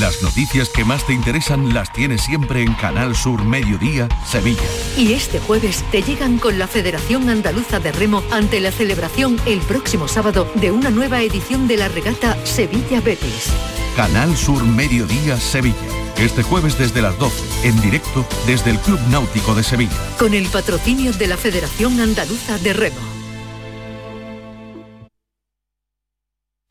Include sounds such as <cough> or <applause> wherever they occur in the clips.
Las noticias que más te interesan las tienes siempre en Canal Sur Mediodía, Sevilla. Y este jueves te llegan con la Federación Andaluza de Remo ante la celebración el próximo sábado de una nueva edición de la regata Sevilla Betis. Canal Sur Mediodía, Sevilla. Este jueves desde las 12, en directo desde el Club Náutico de Sevilla. Con el patrocinio de la Federación Andaluza de Remo.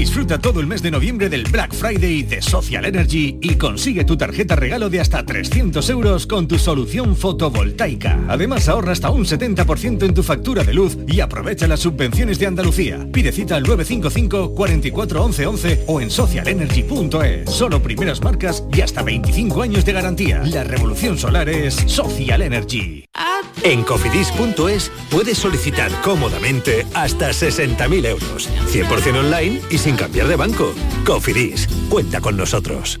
Disfruta todo el mes de noviembre del Black Friday de Social Energy y consigue tu tarjeta regalo de hasta 300 euros con tu solución fotovoltaica. Además ahorra hasta un 70% en tu factura de luz y aprovecha las subvenciones de Andalucía. Pide cita al 955 44 11 11 o en socialenergy.es. Solo primeras marcas y hasta 25 años de garantía. La revolución solar es Social Energy. En cofidis.es puedes solicitar cómodamente hasta 60.000 euros, 100% online y sin cambiar de banco. Cofidis, cuenta con nosotros.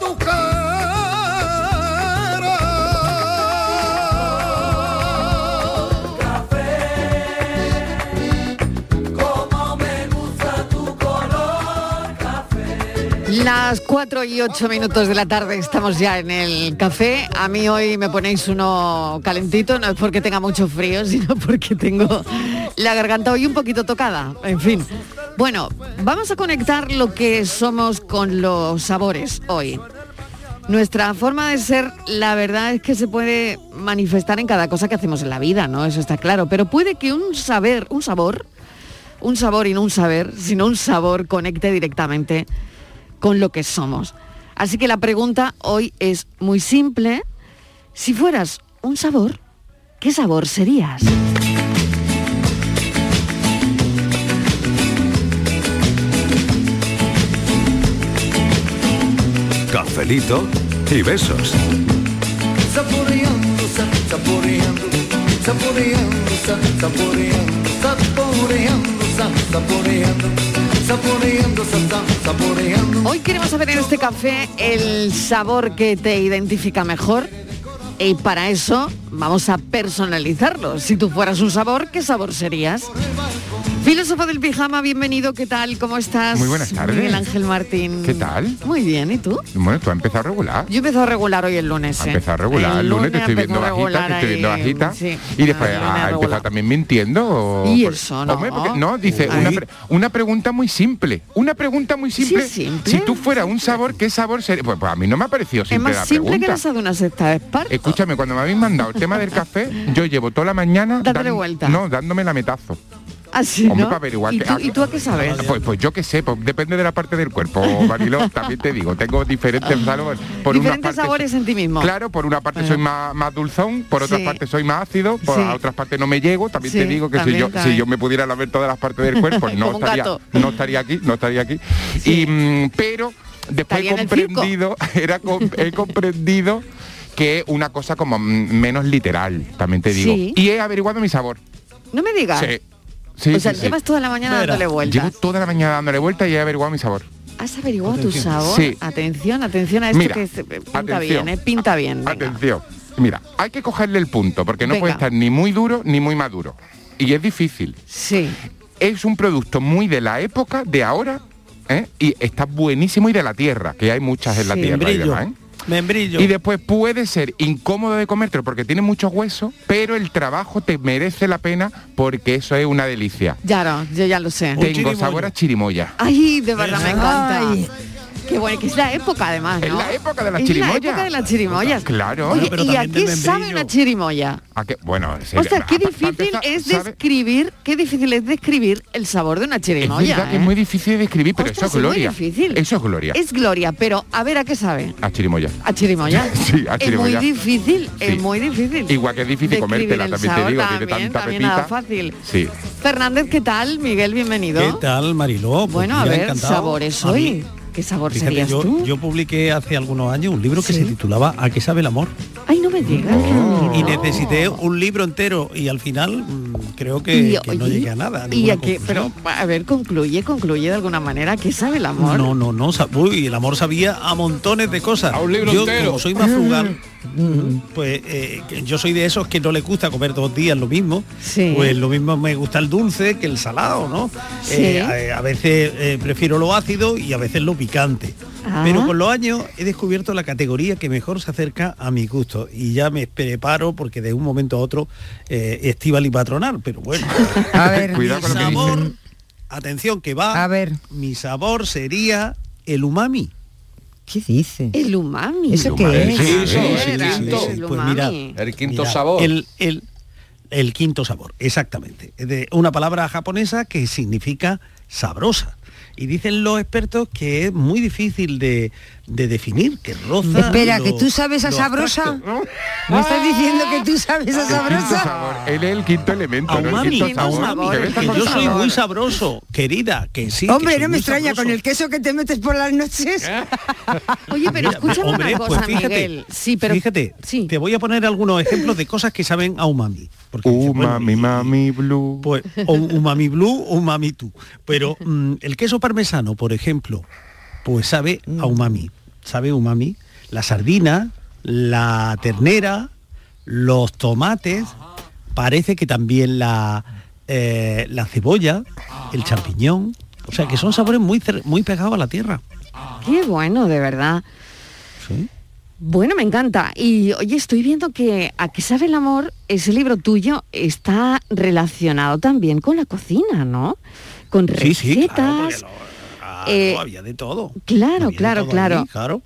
Las 4 y 8 minutos de la tarde estamos ya en el café. A mí hoy me ponéis uno calentito, no es porque tenga mucho frío, <laughs> sino porque tengo la garganta hoy un poquito tocada. En fin. Bueno, vamos a conectar lo que somos con los sabores hoy. Nuestra forma de ser, la verdad es que se puede manifestar en cada cosa que hacemos en la vida, ¿no? Eso está claro. Pero puede que un saber, un sabor, un sabor y no un saber, sino un sabor conecte directamente con lo que somos. Así que la pregunta hoy es muy simple. Si fueras un sabor, ¿qué sabor serías? Cafelito y besos. Saboreando, sa- saboreando, saboreando, sa- saboreando, saboreando, sa- saboreando, Hoy queremos saber en este café el sabor que te identifica mejor. Y para eso vamos a personalizarlo. Si tú fueras un sabor, ¿qué sabor serías? Filósofo del pijama, bienvenido, ¿qué tal? ¿Cómo estás? Muy buenas tardes. Miguel Ángel Martín. ¿Qué tal? Muy bien, ¿y tú? Bueno, tú has empezado regular. Yo he empezado a regular hoy el lunes. Ha ¿eh? empezado regular. El lunes te estoy viendo a bajita, te estoy viendo bajita. sí. Y después ha regular. empezado también mintiendo. o- Y eso, no. Porque- no, dice una, pre- una pregunta muy simple. Una pregunta muy simple. simple. Si tú fueras un sabor, ¿qué sabor sería? Pues, pues a mí no me ha parecido Es simple más la simple que la de una cesta de esparto. Escúchame, cuando me habéis mandado el tema del café, yo llevo toda la mañana Dándole vuelta. no, dándome la metazo. Así, Hombre, ¿no? para averiguar ¿Y, que- tú, ¿Y tú a qué sabes? Pues, pues yo qué sé, pues depende de la parte del cuerpo, Marilo, también te digo, tengo diferentes sabores. Por una Diferentes parte- sabores en ti mismo. Claro, por una parte soy más, más dulzón, por otra Sí. parte soy más ácido, por Sí. otras partes no me llego. También Sí, te digo que también, si yo también. si yo me pudiera lavar todas las partes del cuerpo, <laughs> no estaría, no estaría aquí, no estaría aquí. Y mm, pero después he comprendido, <laughs> era he comprendido que es una cosa como menos literal, también te digo. Sí. Y he averiguado mi sabor. No me digas. Sí. Sí, o sea, sí, sí. llevas toda la mañana dándole vueltas. Llevo toda la mañana dándole vuelta y he averiguado mi sabor. ¿Has averiguado tu Atención. sabor? Sí. Atención, atención a esto Mira, que se- pinta atención. bien, ¿eh? Pinta bien. venga. Atención. Mira, hay que cogerle el punto, porque no Venga. puede estar ni muy duro ni muy maduro. Y es difícil. Sí. Es un producto muy de la época, de ahora, ¿eh? y está buenísimo y de la tierra, que hay muchas en la tierra. y Membrillo. demás, ¿eh? Membrillo. Y después puede ser incómodo de comértelo porque tiene muchos huesos, pero el trabajo te merece la pena porque eso es una delicia. Ya no, yo ya lo sé. Tengo sabor a chirimoya. Ay, de verdad me encanta. Qué bueno, que es la época además, ¿no? Es la época de las Es chirimoyas. la época de las chirimoyas. Claro. Oye, Pero ¿y a qué sabe una chirimoya? ¿A qué? Bueno, sí, O sea, qué difícil empezar, es ¿sabe? describir, qué difícil es describir el sabor de una Es chirimoya. verdad ¿eh? es muy difícil de describir, pero Ostras, eso es gloria. Es muy difícil. Eso es gloria. Es gloria, pero a ver a qué sabe. A chirimoya. A chirimoya. <laughs> Sí, a Es muy difícil, Sí. es muy difícil. Igual que es difícil Describir comértela, el también te digo, tiene tanta también nada pepita. fácil. Sí. Fernández, ¿qué tal? Miguel, bienvenido. ¿Qué tal, Mariló? Pues Bueno, a ver, encantado. sabores A mí, hoy. ¿Qué sabor fíjate, serías yo, tú? yo publiqué hace algunos años un libro que se titulaba ¿A qué sabe el amor? Ay, no me digas. bonito. Y necesité un libro entero y al final mm, creo que, Y, que no oye, llegué a nada. a Y a qué, pero a ver, concluye, concluye de alguna manera. ¿Qué sabe el amor? No, no, no. Uy, el amor sabía a montones de cosas. A un libro yo, entero. como soy más frugal, pues eh, yo soy de esos que no les gusta comer dos días lo mismo. Sí. Pues lo mismo me gusta el dulce que el salado, ¿no? Sí. Eh, a, a veces eh, prefiero lo ácido y a veces lo picante. Ah. Pero con los años he descubierto la categoría que mejor se acerca a mi gusto y ya me preparo porque de un momento a otro eh, estival y patronal, pero bueno. <laughs> A ver. Cuidado con lo que sabor, atención que va. A ver. Mi sabor sería el umami. ¿Qué dice? El umami. ¿Eso qué es? Sí, sí, el Pues mira. El quinto mira, sabor. El, el- el quinto sabor, exactamente. Es de una palabra japonesa que significa sabrosa. Y dicen los expertos que es muy difícil de, de definir, que roza. Espera, lo- que tú sabes a sabrosa. abstracto. ¿Me estás diciendo que tú sabes a sabrosa? Él es el quinto elemento, ¿no? Umami, El quinto sabor. umami, Que yo soy muy sabroso, querida, que sí. Hombre, no me extraña sabroso. con el queso que te metes por las noches. <laughs> Oye, pero Mira, escúchame hombre, una pues cosa, fíjate, Miguel. Sí, pero fíjate, te voy a poner algunos ejemplos de cosas que saben a umami. Porque dice, bueno, Umami, mami, blue. Pues o umami blue o umami tú. Pero mm, el queso parmesano, por ejemplo, pues sabe a umami. Sabe a umami. La sardina, la ternera, los tomates, parece que también la, eh, la cebolla, el champiñón. O sea que son sabores muy, muy pegados a la tierra. qué bueno, de verdad. Sí. Bueno, me encanta. Y oye, estoy viendo que A qué sabe el amor, ese libro tuyo está relacionado también con la cocina, ¿no? Con Sí, sí, claro, recetas. Eh, había de todo. claro, Había claro, todo claro. allí, claro.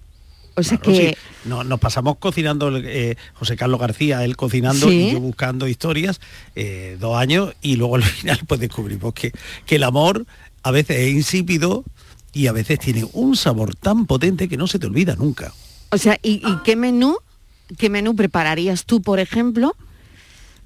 O sea Claro, que sí. No- nos pasamos cocinando, eh, José Carlos García, él cocinando Sí. y yo buscando historias, eh, dos años, y luego al <laughs> final pues descubrimos que, que el amor a veces es insípido y a veces tiene un sabor tan potente que no se te olvida nunca. O sea, ¿y, y qué menú, qué menú prepararías tú, por ejemplo,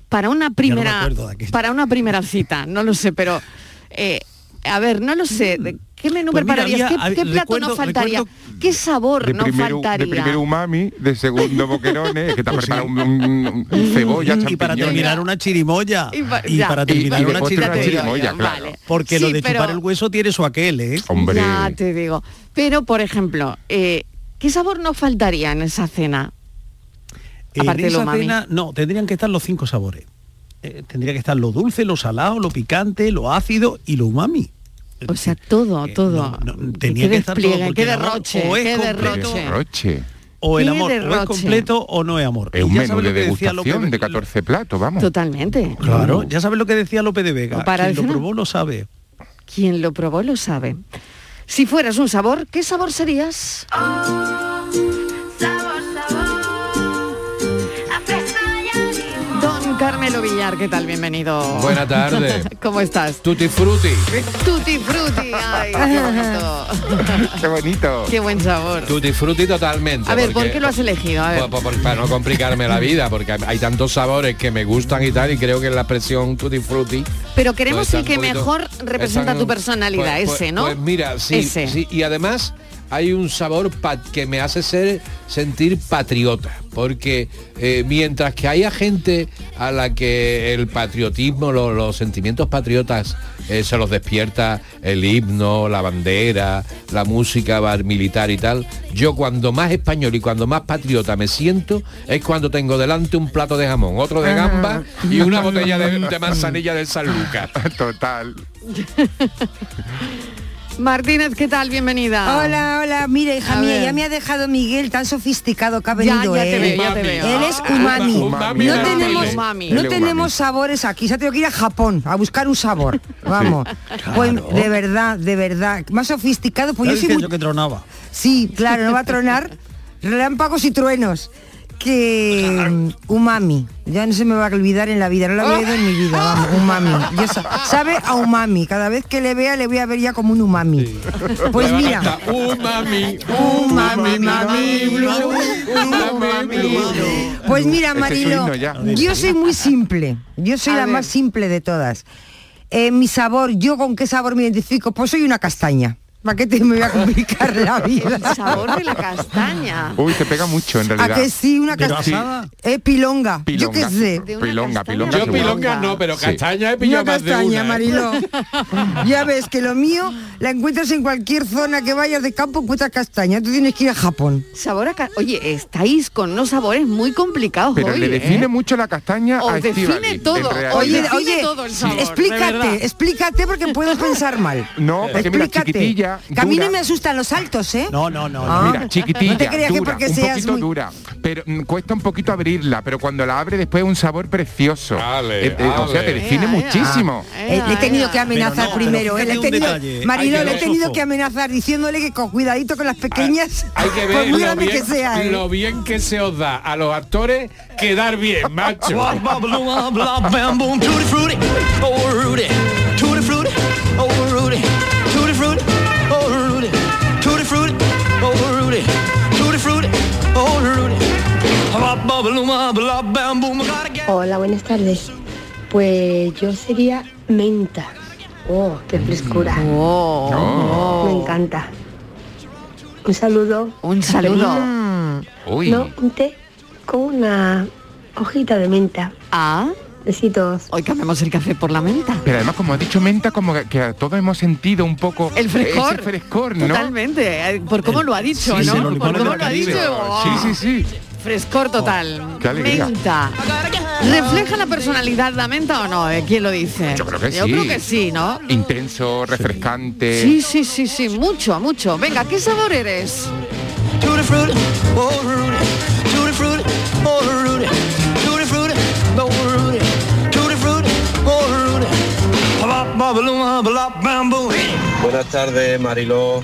para una primera, para una primera cita? No lo sé, pero eh, a ver, no lo sé. De- ¿Qué menú Pues mira, prepararías? había- ¿Qué, plato recuerdo- no faltaría? ¿Qué sabor De no primero, de faltaría? primero umami, de segundo boquerones, que te has preparado un, un- un cebolla, y para terminar una chirimoya. Y pa- Y ya. para terminar y de una chirimoya. chirimoya, claro. Vale. Porque Sí, lo de pero- chupar el hueso tiene su aquel, ¿eh? Hombre. Ya te digo. Pero, por ejemplo, eh, ¿qué sabor no faltaría en esa cena? En Aparte de lo esa umami. cena, no, tendrían que estar los cinco sabores. Eh, tendría que estar lo dulce, lo salado, lo picante, lo ácido y lo umami. O sea, todo, todo. tenía qué que estar todo, porque qué derroche, o es qué completo- derroche. Roche. O el amor o es completo o no es amor. Es un ya menú sabes de lo que decía Lope degustación de 14 platos, vamos. Totalmente. Claro, ya sabes lo que decía Lope de Vega. Para Quien lo probó lo sabe. Quien lo probó lo sabe. Si fueras un sabor, ¿qué sabor serías? Don Carmelo Villar, ¿qué tal? Bienvenido. Buena tarde. <laughs> ¿Cómo estás? Tutti frutti. Tutti frutti, ay, qué bonito. <laughs> Qué bonito. Qué buen sabor. Tutti frutti totalmente. A ver, ¿por porque- qué lo has elegido? A ver. Para no complicarme la vida, porque hay- tantos sabores que me gustan y tal, y creo que la expresión tutti frutti. Pero queremos pues, el que poquito- mejor representa están- tu personalidad, pues- pues- ese, ¿no? Pues mira, sí, Ese. sí, y además hay un sabor que me hace ser sentir patriota, porque eh, mientras que haya gente a la que el patriotismo, lo- los sentimientos patriotas eh, se los despierta el himno, la bandera, la música bar- militar y tal, yo cuando más español y cuando más patriota me siento es cuando tengo delante un plato de jamón, otro de gamba y una <laughs> botella de, de manzanilla del San Lucas. Total. <laughs> Martínez, ¿qué tal? Bienvenida. Hola, hola, mira hija A mía, ver. ya me ha dejado Miguel tan sofisticado que ha Ya, venido ya te él. veo, ya te veo. Él es umami. umami, no tenemos, Umami. no tenemos sabores aquí, se ha tenido que ir a Japón a buscar un sabor. Vamos. Pues de verdad, de verdad. Más sofisticado, pues yo soy muy- yo que tronaba. Sí, claro, no va a tronar. <laughs> Relámpagos y truenos. Que mm, umami. Ya no se me va a olvidar en la vida, no lo había oído en mi vida, vamos, umami. Yo sa- sabe a umami. Cada vez que le vea le voy a ver ya como un umami. Pues va a mira. Umami, Umami, mami, umami. Pues mira, Ese Marilo, yo soy muy simple. Yo soy A la ver. más simple de todas. Eh, mi sabor, yo con qué sabor me identifico, pues soy una castaña. ¿Para qué te me voy a complicar la <laughs> vida? El sabor de la castaña. Uy, te pega mucho en ¿A realidad. que sí? Una castaña. Eh, pilonga. Yo qué sé. Pilonga, pilonga. Yo pilonga no, pero Sí. castaña he Una más de castaña, una. ¿eh? Mariló. <laughs> ya ves que lo mío la encuentras en cualquier zona que vayas de campo, encuentras castaña. Tú tienes que ir a Japón. Sabor a Oye, estáis con unos sabores muy complicados Pero hoy, le ¿eh? define mucho la castaña Os a define todo. Oye, define oye, todo el sabor, de explícate, explícate porque puedo pensar mal. No, porque mira, chiquitilla, Que a mí dura. no me asustan los altos, ¿eh? No, no, no. Ah. Mira, chiquitilla, No te creas que dura, porque un seas poquito muy- dura, pero mm, cuesta un poquito abrirla, pero cuando la abre después es un sabor precioso. Ale, Eh, eh, o sea, te define Ea, ea. muchísimo. Eh, le he tenido que amenazar no, primero, eh, le he tenido, Marilo, le he tenido que amenazar diciéndole que con cuidadito con las pequeñas, Hay que ver lo grande bien, que sea, ¿eh? lo bien que se os da a los actores quedar bien, macho. Hola, buenas tardes. Pues yo sería menta. Oh, qué frescura. Oh. Me encanta. Un saludo. Un saludo. Cafelito. Uy. No, un té con una hojita de menta. Ah, Besitos. hoy cambiamos el café por la menta. Pero además, como ha dicho Menta, como que- que a todos hemos sentido un poco El frescor. ese frescor, ¿no? Totalmente. Por cómo lo ha dicho, Sí, ¿no? Por cómo lo ha dicho. oh. Sí, sí, sí. Frescor total. Qué alegría. Menta. ¿Refleja la personalidad la menta o no? Eh, ¿Quién lo dice? Yo creo que Yo sí. creo que sí, ¿no? Intenso, refrescante. Sí, sí, sí, sí, mucho, mucho. Venga, ¿qué sabor eres? Buenas tardes, Mariló.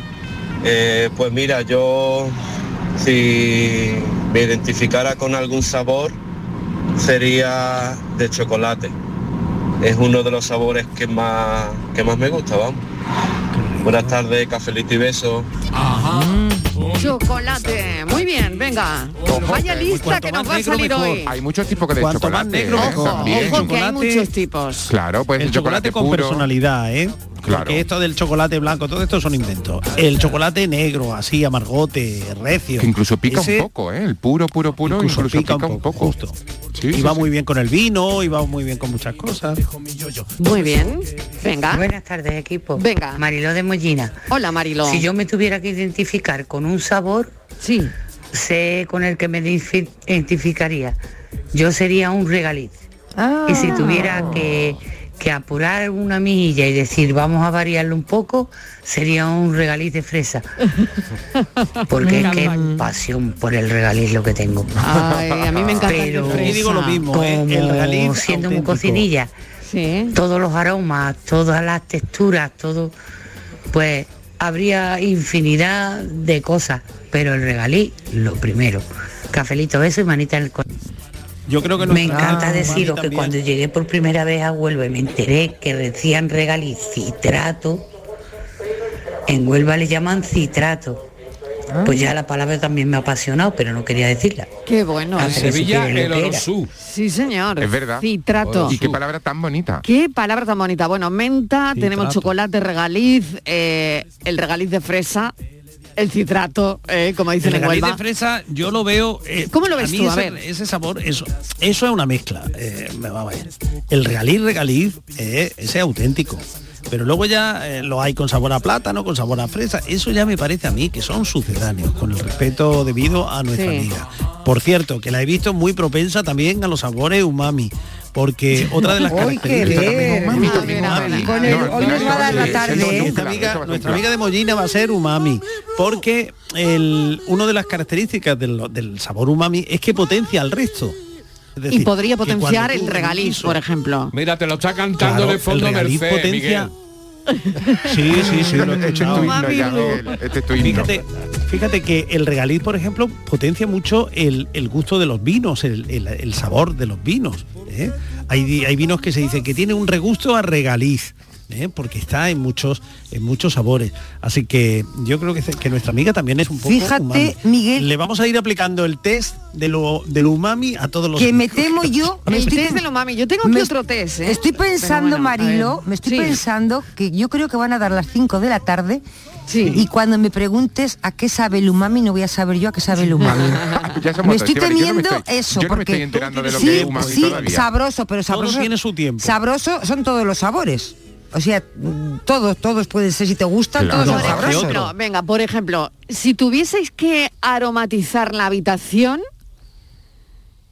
Eh, pues mira, yo si me identificara con algún sabor sería de chocolate. Es uno de los sabores que más que más me gusta, vamos. Buenas tardes, cafelito y besos. Chocolate. Muy bien, venga. Vaya lista que nos va a salir hoy. Hay muchos tipos de Cuanto más chocolate. negro, ¿eh? mejor. También. Ojo que hay muchos tipos. Claro, pues El el chocolate chocolate con puro. personalidad, ¿eh? Porque esto del chocolate blanco, todo esto son inventos. El chocolate negro, así, amargote, recio. Que incluso pica ese un poco, ¿eh? El puro, puro, puro, incluso, pica, un poco. Justo. Sí, y sí, va sí. muy bien con el vino, y va muy bien con muchas cosas. Muy bien. Venga. Buenas tardes, equipo. Venga. Mariló de Mollina. Hola, Mariló. Si yo me tuviera que identificar con un sabor, sí. Sé con el que me identifi- identificaría. Yo sería un regaliz. Y si tuviera que, que apurar una milla y decir vamos a variarlo un poco, sería un regaliz de fresa. <laughs> Porque es que pasión por el regaliz lo que tengo. Ay, a mí me encanta el Pero. Aquí digo lo mismo, ¿eh? El como regaliz siendo muy cocinilla, todos los aromas, todas las texturas, todo, pues habría infinidad de cosas, pero el regaliz, lo primero. Cafelito, beso y manita en el corazón. Yo creo que Me encanta deciros que cuando llegué por primera vez a Huelva y me enteré que decían regaliz citrato, en Huelva le llaman citrato. Pues ya la palabra también me ha apasionado, pero no quería decirla. Qué bueno. En ¿eh? Sevilla, el orosú. Sí, señor. Es verdad. Citrato. Y qué palabra tan bonita. Qué palabra tan bonita. Bueno, menta, Citrato. tenemos chocolate regaliz, eh, el regaliz de fresa, el citrato, eh, como dicen El en Huelva. de fresa yo lo veo eh, ¿Cómo lo ves mí tú? A ese, ver. ese sabor eso eso es una mezcla eh, me va a ver. el regaliz regaliz eh, ese es auténtico pero luego ya eh, lo hay con sabor a plátano con sabor a fresa eso ya me parece a mí que son sucedáneos con el respeto debido a nuestra Sí. amiga por cierto que la he visto muy propensa también a los sabores umami porque otra de las <laughs> ¡Uy, qué características umami, hoy nos va a dar la tarde, ¿eh? Nuestra amiga, nuestra amiga de Mollina va a ser umami, porque el, una de las características del, del sabor umami es que potencia al resto. Y podría potenciar el regaliz, por ejemplo. Mira, te lo está cantando Claro, de fondo el Merced, potencia- Miguel. <laughs> Sí, sí, sí, lo he escuchado. Umami, ya, Miguel, este es tu himno. Fíjate, fíjate que el regaliz, por ejemplo, potencia mucho el, el gusto de los vinos, el, el- el sabor de los vinos. ¿eh? Hay, hay vinos que se dicen que tiene un regusto a regaliz. ¿Eh? porque está en muchos en muchos sabores así que yo creo que, que nuestra amiga también es un poco Fíjate, umami. Miguel. le vamos a ir aplicando el test de lo del umami a todos los que me temo yo <laughs> me El estoy test pen- de lo mami. Yo tengo aquí me- otro test, ¿eh? Estoy pensando, bueno, Marilo, me estoy Sí. pensando que yo creo que van a dar las 5 de la tarde y cuando me preguntes a qué sabe el umami, no voy a saber yo a qué sabe el umami. <laughs> Ya somos me estoy Estíbaliz, yo no me temiendo estoy- eso, yo no me porque estoy enterando de lo sí, que es umami sí, todavía. sabroso, pero sabroso. tiene su tiempo. Sabroso son todos los sabores. O sea, todos, todos pueden ser, si te gustan, Claro. todos Por ejemplo, venga, por ejemplo, si tuvieseis que aromatizar la habitación,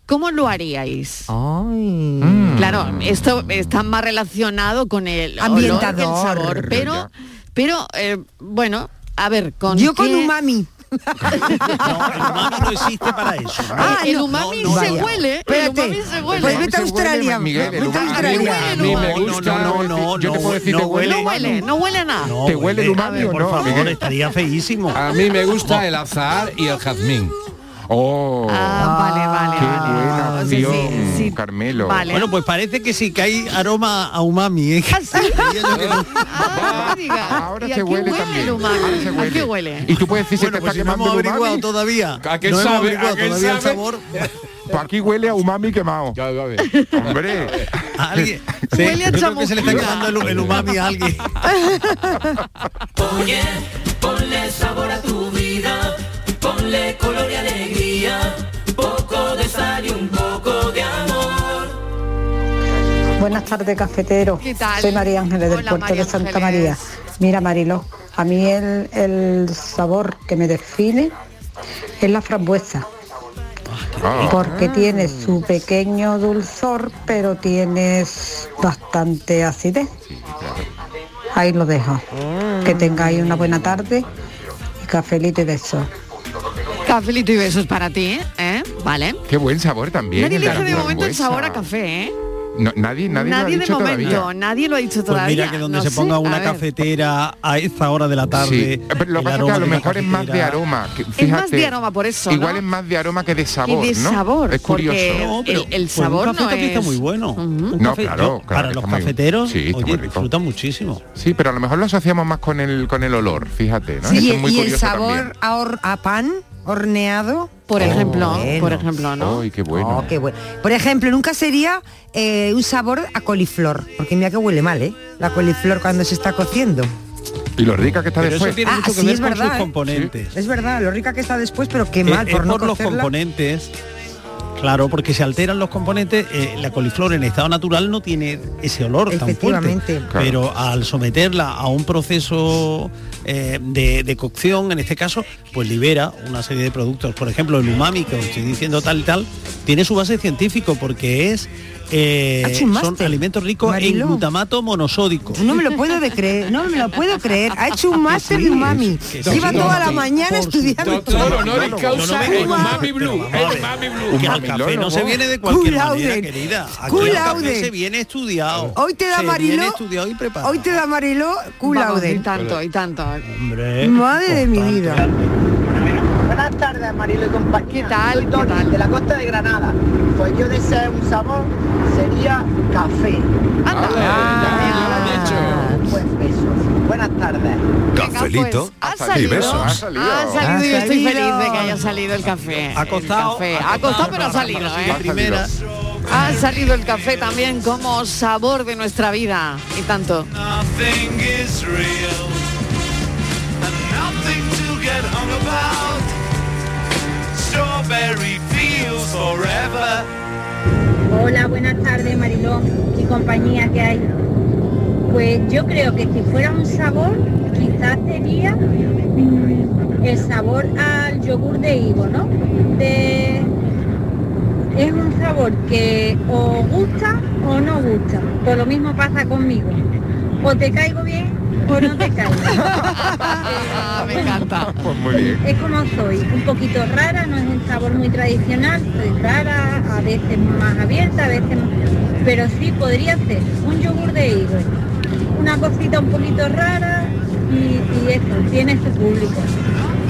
¿cómo lo haríais? Mm. Claro, esto está más relacionado con el olor que el Ambientador. sabor, pero, pero eh, bueno, a ver, con Yo con qué- umami. umami no existe para eso Ah, el no, umami no, no, se vaya. huele, el Espérate, umami se huele. pues vete a Australia. Miguel, el vete a umami- Australia. a mí me gusta. no, no, yo te puedo decir, no ¿te huele? No huele, no huele a nada. No ¿Te huele el umami o por no, favor, Miguel? estaría feísimo A mí me gusta el azahar y el jazmín. Oh, Ah, vale, vale, qué vale. buena sí, sí. Carmelo. Vale. Bueno, pues parece que sí, que hay aroma a umami. ¿eh? Ah. <laughs> Ahora ¿Y a se huele también. Ahora se ¿A huele. qué huele? Y tú puedes decir, Bueno, te pues está si no hemos el umami. averiguado todavía. ¿A qué no hemos sabe? averiguado ¿A qué todavía el sabe? sabor. Pues aquí huele a umami quemado. Ya. Hombre. A alguien. Sí, Huele a yo creo que se le está quemando el, el umami a alguien. <laughs> Oye, ponle sabor a tu vida, ponle color y alegría, Buenas tardes, cafetero. ¿Qué tal? Soy María Ángeles del Hola, puerto María de Santa Ángeles. María. Mira, Marilo, a mí el, el sabor que me define es la frambuesa. Ah. Porque tiene su pequeño dulzor, pero tienes bastante acidez. Ahí lo dejo. Que tengáis una buena tarde y cafelito y besos. Cafelito y besos para ti, ¿eh? Vale. Qué buen sabor también. Nadie de momento el sabor a café, ¿eh? No, nadie, nadie, lo ha de dicho momento, todavía. nadie lo ha dicho Pues todavía. mira que donde No se sé, ponga una cafetera a esta hora de la tarde. Sí, pero lo pasa es que a lo de mejor es más de aroma. que- Es más de aroma por eso, Igual es más de aroma que de sabor, de ¿no? sabor, es curioso. porque No, pero, el, el pues un sabor café no es... está muy bueno. No, café- claro, claro para los muy- cafeteros, sí, muy rico. disfrutan muchísimo. Sí, pero a lo mejor lo asociamos más con el con el olor, fíjate, ¿no? Sí, Eso es muy y el sabor a pan horneado. Por Oh, ejemplo, bueno. por ejemplo, ¿no? Ay, qué bueno. Oh, qué bueno. Por ejemplo, nunca sería eh, un sabor a coliflor, porque mira que huele mal, ¿eh? la coliflor cuando se está cociendo. Y lo rica que está Pero eso después. tiene Ah, mucho que sí, ver es con verdad, sus ¿eh? componentes. Es verdad, lo rica que está después, pero qué Es- mal es por no por los cocerla. componentes. Claro, porque se alteran los componentes, eh, la coliflor en estado natural no tiene ese olor tan fuerte. Efectivamente. Claro. Pero al someterla a un proceso eh, de, de cocción, en este caso, pues libera una serie de productos. Por ejemplo, el umami, que os estoy diciendo tal y tal, tiene su base científico porque es eh, Ha hecho un son alimentos ricos en glutamato monosódico. No me lo puedo de creer, no me lo puedo creer. Ha hecho un máster de umami. Lleva sí, toda la mañana estudiando. Doctor honoris causa. Umami Blue. Umami Blue. Que al café no se viene de cualquier manera, querida. Aquí Cum el café laude. se viene estudiado. Hoy te da Mariló, estudiado y preparado. hoy te da Mariló Vamos, y culaude. tanto, y tanto. Hombre, Madre de mi vida. Buenas tardes, Marilo y compañía. ¿Qué tal? Soy ¿Qué Tony, tal? de la costa de Granada. Pues yo deseo un sabor, sería café. Anda. Ah, Un buen beso. Buenas tardes. Cafelito Pues, ha y salido, besos. ha salido y Ha estoy feliz salido. de que haya salido el café. Ha costado, café. Ha costado, pero ha salido, ¿eh? la primera. Ha salido el café también como sabor de nuestra vida. Y tanto. Strawberry fields forever. Hola, buenas tardes Mariló y compañía que hay. Pues yo creo que si fuera un sabor, quizás sería mm, el sabor al yogur de higo, ¿no? Es un sabor que o gusta o no gusta. Pues lo mismo pasa conmigo. O te caigo bien o no te. <laughs> Ah, me encanta. Pues muy bien. Es como soy, un poquito rara, no es un sabor muy tradicional, soy rara, a veces más abierta, a veces más... Pero sí podría ser un yogur de higo, una cosita un poquito rara y, y eso, tiene su público.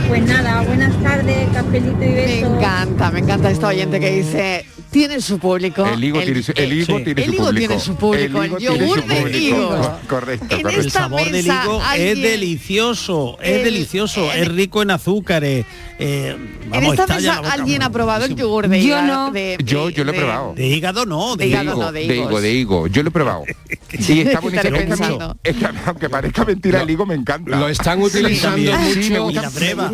Pues nada, buenas tardes, cafelito y Me besos. encanta, me encanta esta oyente que dice, tiene su público. El higo tiene su, el higo sí. tiene el su higo público. tiene su público, el higo tiene yogur su de público. higo. Correcto, En correcto. El esta sabor del mesa higo es alguien- delicioso, es El- delicioso, es rico en azúcares. eh, En vamos, esta estalla mesa boca. alguien ha probado el yogur de Yo higo. no. de- Yo, yo lo he de- probado. De hígado no, de, De hígado no, de de higo, de higo. Yo lo he probado. <laughs> Y está buenísimo. Es es aunque parezca mentira, el higo me encanta. Lo están utilizando Sí, Sí, me mucho. gusta, Y la breva.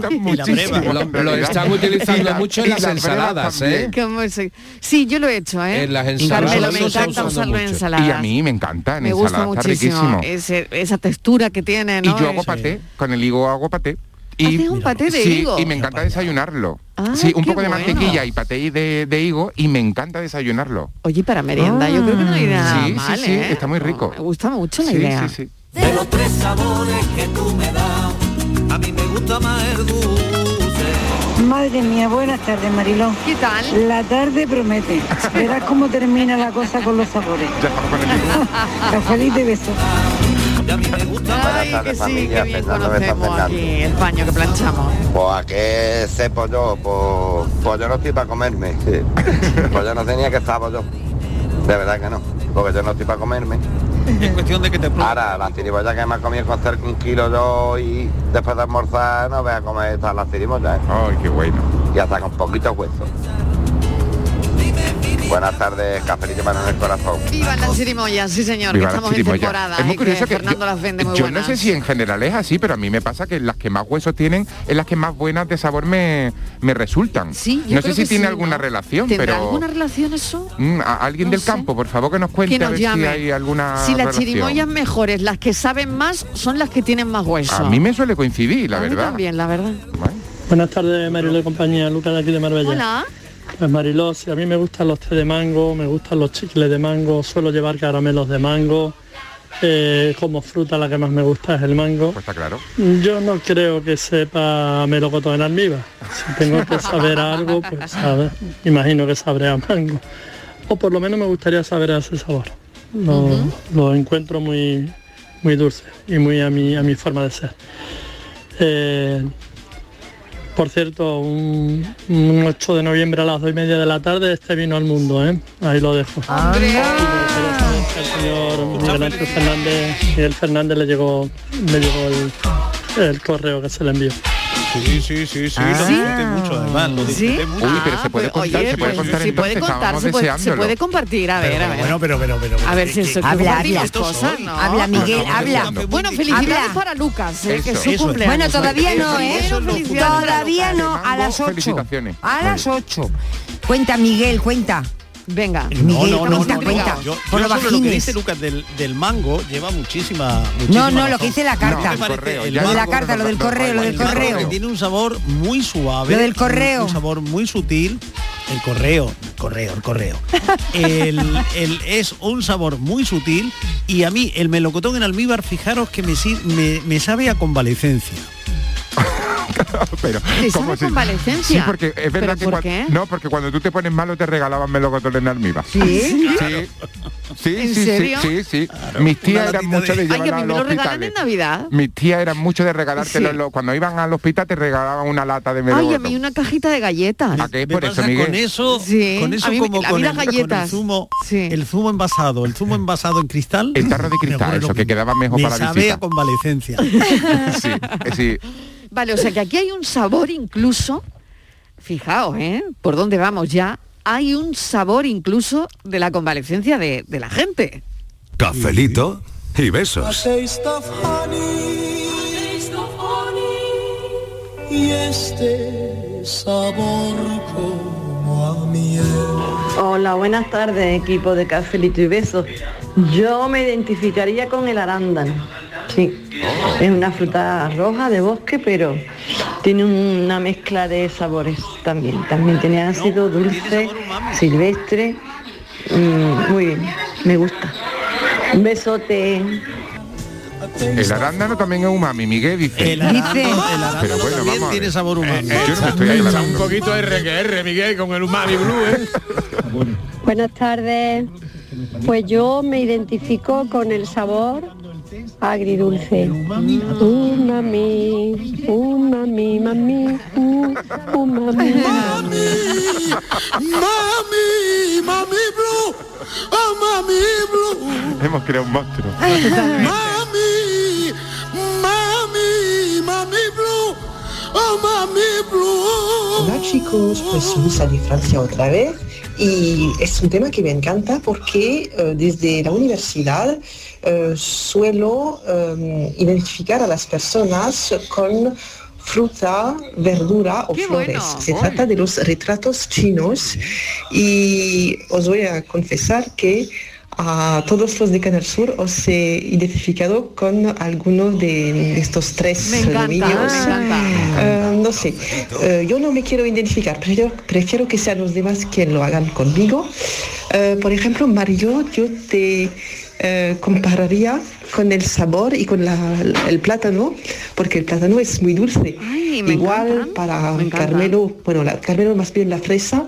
Lo- en están utilizando mucho en las ensaladas. ¿eh? ¿Cómo se- Sí, yo lo he hecho, ¿eh? En las ensaladas Carmelo, me encanta usarlo en ensaladas. Y a mí me encanta, en me gusta ensalada, está muchísimo riquísimo. ese- esa textura que tiene, Y ¿no? yo hago paté, con el higo hago paté. Y, ¿Haces un paté de sí, higo? y me encanta desayunarlo. Ah, sí, un qué poco de bueno. mantequilla y paté de, de higo y me encanta desayunarlo. Oye, para merienda, yo creo que no hay nada Sí, sí, mal, sí, ¿eh? está muy rico. Me gusta mucho la Sí, idea. sí, sí. De los tres sabores que tú me das, a mí me gusta más el dulce. Madre mía, buenas tardes, Marilón. ¿Qué tal? La tarde promete. Verás cómo termina la cosa con los sabores. Ya estamos con el higo. Cafelito <laughs> y besos. Y a mí me gusta Ay, tardes, que sí, familia, que bien Fernando conocemos Fernando. aquí el paño que planchamos. Pues a qué sepo yo, pues, pues yo no estoy para comerme. Pues yo no tenía que estar yo. De verdad que no. Porque yo no estoy para comerme. Es cuestión de que te. Ahora, la tirimoya que me ha comido con cerca un kilo yo y después de almorzar no voy a comer estas las tirimoyas. ¿eh? Ay, qué bueno. Y hasta con poquito hueso. Buenas tardes, cafelito en el corazón. Viva las chirimoyas, sí señor, Viva que estamos en temporada Es muy que curioso que Fernando yo- las vende muy yo buenas. no sé si en general es así, pero a mí me pasa que las que más huesos tienen es las que más buenas de sabor me, me resultan. Sí, yo no creo sé si que tiene sí, alguna ¿no? relación, ¿Tendrá pero alguna relación eso? Mm, a- alguien No del sé. campo, por favor, que nos cuente Que a ver llame. si hay alguna si las relación. chirimoyas mejores, las que saben más, son las que tienen más hueso. A mí me suele coincidir, la A mí verdad. también, la verdad. Buenas tardes, Mariló y compañía, Lucas de aquí de Marbella. Hola. Pues Mariló, si a mí me gustan los té de mango, me gustan los chicles de mango, suelo llevar caramelos de mango, eh, como fruta la que más me gusta es el mango. Pues está claro. Yo no creo que sepa melocotón en almíbar. Si tengo que saber algo, pues sabe, imagino que sabré a mango. O por lo menos me gustaría saber a ese sabor. Lo, lo encuentro muy, muy dulce y muy a mi, a mi forma de ser. Eh, por cierto, un, un 8 de noviembre a las 2 y media de la tarde este vino al mundo, ¿eh? Ahí lo dejo. El señor Miguel Ángel Fernández, Miguel Fernández le llegó, le llegó el, el correo que se le envió. Sí, sí, sí, sí, Ah. lo disfruté mucho además, lo disfruté mucho. Uy, pero se puede pues, contar, oye, se puede pues, contar si puede contar, se puede, se puede compartir, a ver, Pero, a ver. bueno, pero, pero, pero, A ver si Habla, cosas, ¿no? Habla, Miguel, habla. Bueno, felicidades Habla. para Lucas, eh, que es Eso. su Eso es. cumpleaños. Bueno, todavía no, ¿eh? Todavía no, a las 8. felicitaciones. A las 8. Cuenta, Miguel, cuenta. Venga. No, Miguel, no, no, cuenta, no, cuenta. no. Yo, Por yo sobre lo que dice Lucas del, del mango lleva muchísima, No, muchísima no, lo razón. que dice la carta. ¿No correo, el Lo la carta, lo del correo, lo del correo. tiene un sabor muy suave. Lo del correo. Un, sabor muy sutil. El correo, el correo, el correo. El, el- es un sabor muy sutil y a mí el melocotón en almíbar, fijaros que me, si- me, me sabe a convalecencia. <laughs> pero ¿Te ¿cómo sabe si- convalecencia? Sí, porque es ¿Pero verdad que por cuan- qué? no, porque cuando tú te pones malo te regalaban melocotón en almíbar. ¿Sí? Sí. Sí, ¿En sí, serio? sí, sí, sí. Mis tías eran mucho de, de- Ay, a llevarla mí a los lo hospitales. en Navidad. Mis tías eran mucho de regalártelo. Sí. Cuando iban al hospital te regalaban una lata de Ay, melocotón. a mí una cajita de galletas. ¿A qué? Por eso, Miguel. con eso, Sí, con eso a mí como a mí con las el, con el galletas. zumo, Sí. el zumo envasado, el zumo envasado en cristal. El tarro de cristal, eso, que quedaba mejor me para la visita. convalecencia. <laughs> Sí, eh, sí. Vale, o sea que aquí hay un sabor incluso, fijaos, ¿eh? ¿Por dónde vamos ya? Hay un sabor incluso de la convalecencia de, de la gente. Cafelito y besos. Y este sabor como a miel. Hola, buenas tardes, equipo de Cafelito y Besos. Yo me identificaría con el arándano. Sí, es una fruta roja de bosque, pero tiene una mezcla de sabores también. También tiene ácido, dulce, silvestre. Mm, muy bien, me gusta. Un besote. El arándano también es umami, Miguel dice. El arándano, el arándano Pero bueno, también vamos a tiene sabor humano. Eh, yo no me estoy aclarando. un poquito de RQR, Miguel, con el umami blue, ¿eh? Buenas tardes. Pues yo me identifico con el sabor agridulce. Umami, umami, mami, uh, umami. Mami, mami blue, oh mami blue, Hemos creado un monstruo. mami, mami, mami blue, oh mami blue. Hola chicos, pues Luisa de Francia otra vez y es un tema que me encanta porque eh, desde la universidad eh, suelo eh, identificar a las personas con fruta, verdura o ¡Qué flores. bueno! Se trata de los retratos chinos y os voy a confesar que a todos los de Canal Sur os he identificado con alguno de estos tres Me encanta, dominios. me encanta. Eh, no sé, eh, yo no me quiero identificar, prefiero, prefiero que sean los demás quien lo hagan conmigo. Por ejemplo, Mario, yo te eh, compararía con el sabor y con la- el plátano, porque el plátano es muy dulce. Igual para. Carmelo, bueno, la, Carmelo más bien la fresa.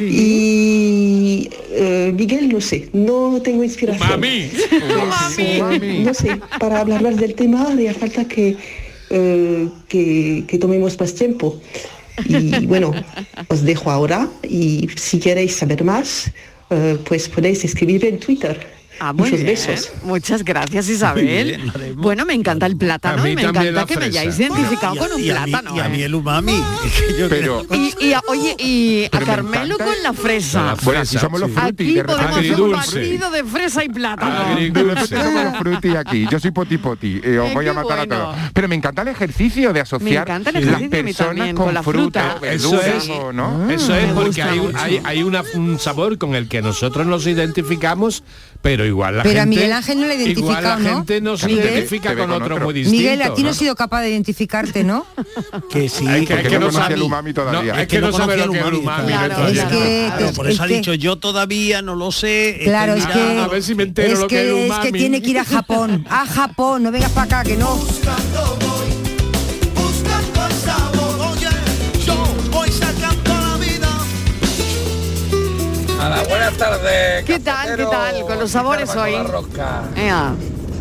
Y eh, Miguel, no sé, no tengo inspiración. Pues, <laughs> eh, no sé, para hablar más del tema haría falta que, eh, que, que tomemos más tiempo. Y bueno, os dejo ahora y si queréis saber más, eh, pues podéis escribirme en Twitter. Ah, muy Muchos bien. besos. Muchas gracias, Isabel. bueno, me encanta el plátano mí y me encanta que me hayáis identificado a- con un y a mí- plátano. y a mí ¿eh? el umami. <laughs> Pero, Y, y a- oye, y a Pero me Carmelo con la fresa. Bueno, aquí somos los frutis. Aquí de podemos hacer un somos- partido de fresa y plátano. Somos los frutis aquí. Yo soy poti poti. eh, os Eh, voy a matar bueno. a todos. Pero me encanta el ejercicio de asociar encanta el las ejercicio mí personas con, con la fruta, fruta. Eso es, o ¿no? eso es me porque hay, un sabor con el que nosotros nos identificamos, pero igual la Pero a gente... Miguel Ángel no le identifica, Igual la ¿o no? gente no se Miguel. identifica con otro otro. muy distinto. Miguel, a ti no ¿no? has sido capaz de identificarte, ¿no? Que sí, Es que- porque es que no no sabe- el umami todavía. no, es que no sabe lo que es el umami, todavía Es que- Claro, por es eso ha que- dicho yo todavía no lo sé. Claro, es que, mirando". a ver si me entero es lo que es el que, es que umami. tiene que ir a Japón. A Japón, no vengas para acá, que no. Hola, buenas tardes. ¿Qué tal? ¿Qué tal? Con los sabores hoy. Ea.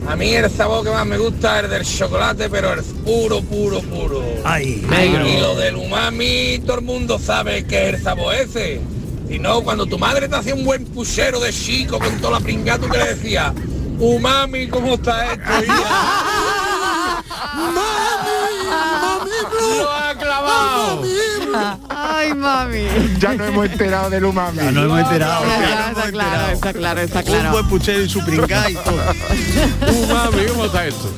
A mí el sabor que más me gusta es el del chocolate, pero el puro, puro, puro. Ay, Negro. Y lo del umami, todo el mundo sabe que es el sabor ese. Y no, cuando tu madre te hacía un buen puchero de chico con toda la pringada, tú que le decías, umami, ¿cómo está esto? <laughs> hija?". ¡Lo ha probado. Ay, mami. Ya no hemos enterado del umami. Ya no hemos enterado. Ya, está claro, está claro, está Un claro. buen puchero y su pringá y todo. <laughs> Umami, ¿cómo está esto?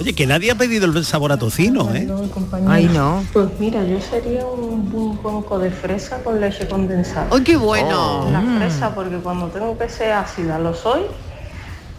Oye, que nadie ha pedido el sabor a tocino, ¿eh? Ay, no. Pues mira, yo sería un, un cuenco de fresa con leche condensada. ¡Ay, qué bueno! La Mm. fresa porque cuando tengo que ser ácida lo soy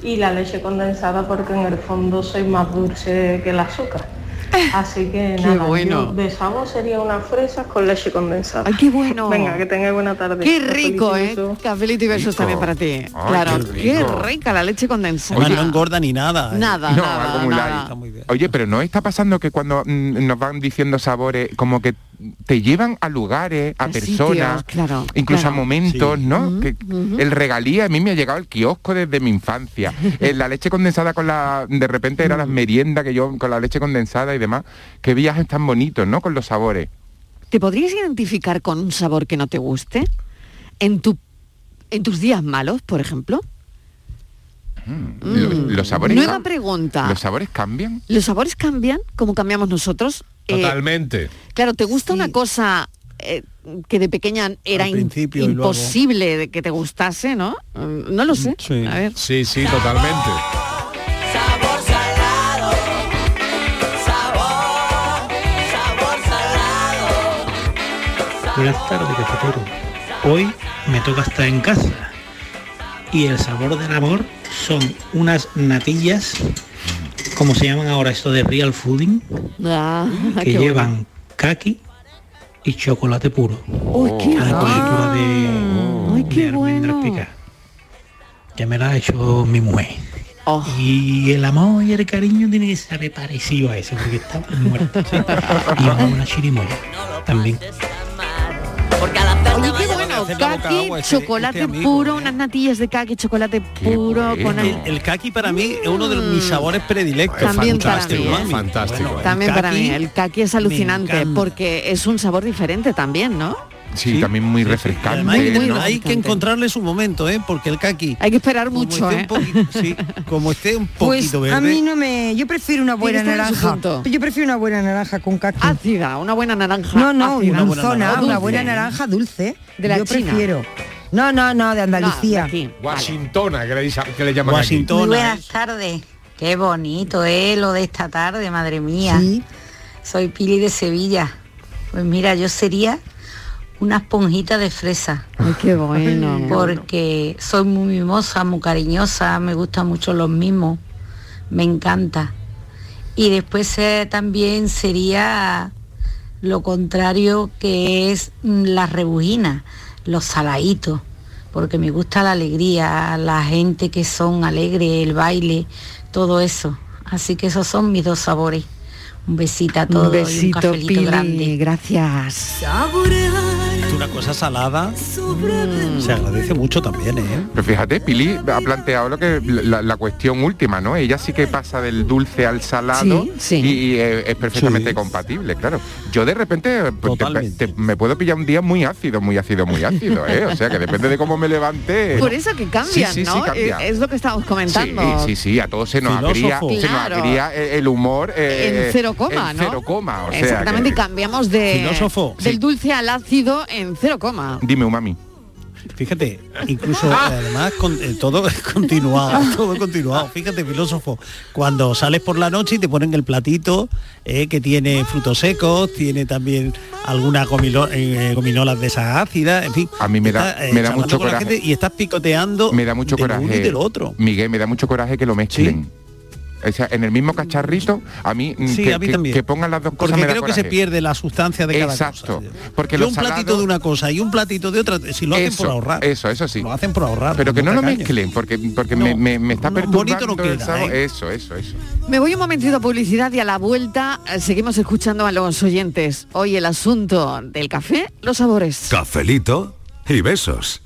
y la leche condensada porque en el fondo soy más dulce que el azúcar. <laughs> Así que Qué nada, bueno. de sabor sería una fresa con leche condensada. ¡Ay, qué bueno! <laughs> Venga, que tengáis buena tarde. Qué rico, ¿eh? Cafelito y besos Rico. también para ti. Ay, claro, qué rica la leche condensada. Además no engorda ni nada. ¿eh? Nada, No, nada, algo muy nada. light. Oye, pero ¿no está pasando que cuando mm, nos van diciendo sabores, como que te llevan a lugares, a, A personas, sitios, claro, incluso claro. a momentos, ¿no? Que. El regalí a mí me ha llegado el kiosco desde mi infancia. <laughs> Eh, la leche condensada con la... De repente era las meriendas que yo con la leche condensada y demás. Qué viajes tan bonitos, ¿no? Con los sabores. ¿Te podrías identificar con un sabor que no te guste? En tu en tus días malos, por ejemplo. Los, Mm. los sabores... Nueva pregunta. ¿Los sabores cambian? ¿Los sabores cambian como cambiamos nosotros? Eh, Totalmente. claro, ¿te gusta una cosa eh, que de pequeña era in- imposible de que te gustase, ¿no? Mm, No lo sé. Sí. A ver. Sí, sí, totalmente. Sabor salado, sabor, sabor salado. Buenas tardes, cafetero. Hoy me toca estar en casa y el sabor del amor son unas natillas, como se llaman ahora esto de real fooding, Ah, que qué llevan kaki y chocolate puro. Uy, qué Una cobertura de, Ay, qué de bueno. Ya me la ha hecho mi mujer. Oh. Y el amor y el cariño tiene que ser parecido a ese, porque está muerto. ¿sí? Y una chirimoya también. Oye, qué kaki, este- chocolate este amigo, puro, unas natillas de kaki, chocolate puro, con El, el- kaki para mí es uno de mis sabores predilectos. También para Fantástico, mí, ¿eh? mami. Fantástico. Bueno, También para mí, el kaki es alucinante porque es un sabor diferente también, ¿no? Sí, también muy refrescante. además hay, que- hay encontrarle su momento, ¿eh? Porque el kaki, Hay que esperar mucho, ¿eh? poquito, sí, como esté un Pues poquito verde. a mí no me... Yo prefiero una buena naranja. Yo prefiero una buena naranja con kaki. Ácida, una buena naranja. No, no, ácida. una naranja. una Dulce. buena naranja dulce. De la Yo China. prefiero. No, no, no, de No, Andalucía. de. Vale. Washingtona, que le, que le llaman aquí. Muy buenas tardes. Qué bonito es lo de esta tarde, madre mía. Sí. Soy Pili de Sevilla. Pues mira, yo sería una esponjita de fresa. Ay, qué bueno. Porque soy muy mimosa, muy cariñosa, me gustan mucho los mimos. Me encanta. Y después eh, también sería lo contrario que es mm, las rebujinas, los saladitos, porque me gusta la alegría, la gente que son alegres, el baile, todo eso. Así que esos son mis dos sabores. Un besito a todos Un y un besito, cafelito Pili. grande. Gracias. Una cosa salada mm, se agradece mucho también, ¿eh? Pero fíjate, Pili ha planteado lo que la, la cuestión última, ¿no? Ella sí que pasa del dulce al salado Sí, sí. y, y, eh, es perfectamente Sí. compatible, claro. Yo de repente pues, te- Totalmente. te- me puedo pillar un día muy ácido, muy ácido, muy <laughs> ácido, ¿eh? O sea que depende de cómo me levante. Por eso que cambian, Sí, sí, sí, ¿no? cambia. Eh, Es lo que estábamos Sí, comentando. sí, sí, a todos se nos agría, Filósofo. se nos Claro. agría el, humor eh, en cero coma, en ¿no? cero coma, o sea Exactamente, y cambiamos de Filósofo. del Sí. dulce al ácido en cero coma. Dime, umami. Fíjate, incluso eh, además con, eh, todo es <laughs> continuado, todo continuado. Fíjate, filósofo, cuando sales por la noche y te ponen el platito eh, que tiene frutos secos, tiene también algunas gomilo- eh, gominolas de esas ácidas, en fin. A mí me da- me da mucho coraje. y estás picoteando Me da mucho de coraje. uno y de lo otro. Miguel, me da mucho coraje que lo mezclen. O sea, en el mismo cacharrito, a mí, mm, Sí, que, a mí que- también. que pongan las dos cosas Porque me da creo que se pierde la sustancia de cada Exacto, cosa. porque un platito de una cosa y un platito de otra, si lo hacen Eso, por ahorrar. Eso, eso sí. Lo hacen por ahorrar. Pero que no lo mezclen, porque, porque me, me- me está no, perturbando bonito no el queda, sabor. ¿eh? Eso, eso, eso. Me voy un momentito a publicidad y a la vuelta eh, seguimos escuchando a los oyentes. Hoy el asunto del café, los sabores. Cafelito y besos.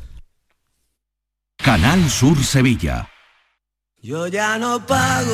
Canal Sur Sevilla. Yo ya no pago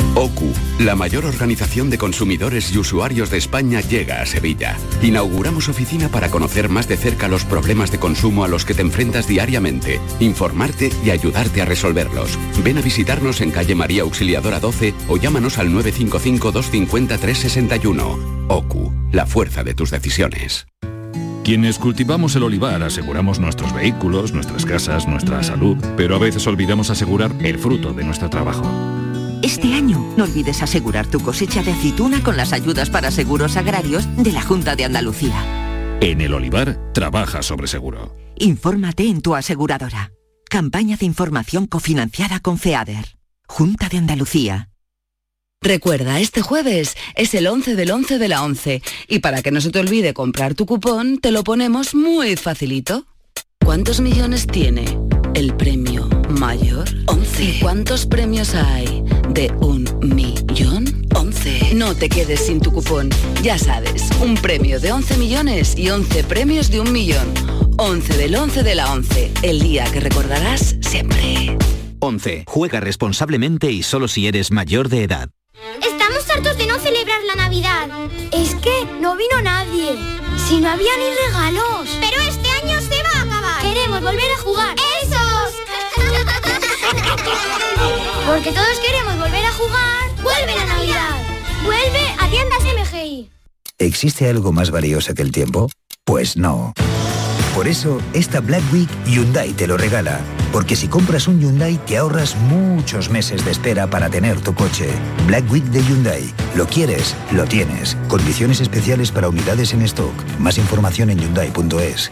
OCU, la mayor organización de consumidores y usuarios de España, llega a Sevilla. Inauguramos oficina para conocer más de cerca los problemas de consumo a los que te enfrentas diariamente, informarte y ayudarte a resolverlos. Ven a visitarnos en calle María Auxiliadora 12 o llámanos al 955-250-361. OCU, la fuerza de tus decisiones. Quienes cultivamos el olivar aseguramos nuestros vehículos, nuestras casas, nuestra salud, pero a veces olvidamos asegurar el fruto de nuestro trabajo. Este año no olvides asegurar tu cosecha de aceituna con las ayudas para seguros agrarios de la Junta de Andalucía. En el olivar, trabaja sobre seguro. Infórmate en tu aseguradora. Campaña de información cofinanciada con FEADER. Junta de Andalucía. Recuerda, este jueves es el 11 del 11 de la 11 y para que no se te olvide comprar tu cupón, te lo ponemos muy facilito. ¿Cuántos millones tiene el premio mayor? 11. ¿Y cuántos premios hay de un millón? 11. No te quedes sin tu cupón. Ya sabes, un premio de 11 millones y 11 premios de un millón. 11 del 11 de la 11, el día que recordarás siempre. 11. Juega responsablemente y solo si eres mayor de edad. Estamos hartos de no celebrar la Navidad. Es que no vino nadie. Si no había ni regalos. Pero este Queremos volver a jugar. ¡Esos! <laughs> Porque todos queremos volver a jugar. ¡Vuelve la Navidad! ¡Vuelve a tiendas MGI! ¿Existe algo más valioso que el tiempo? Pues no. Por eso, esta Black Week Hyundai te lo regala. Porque si compras un Hyundai te ahorras muchos meses de espera para tener tu coche. Black Week de Hyundai. Lo quieres, lo tienes. Condiciones especiales para unidades en stock. Más información en hyundai.es.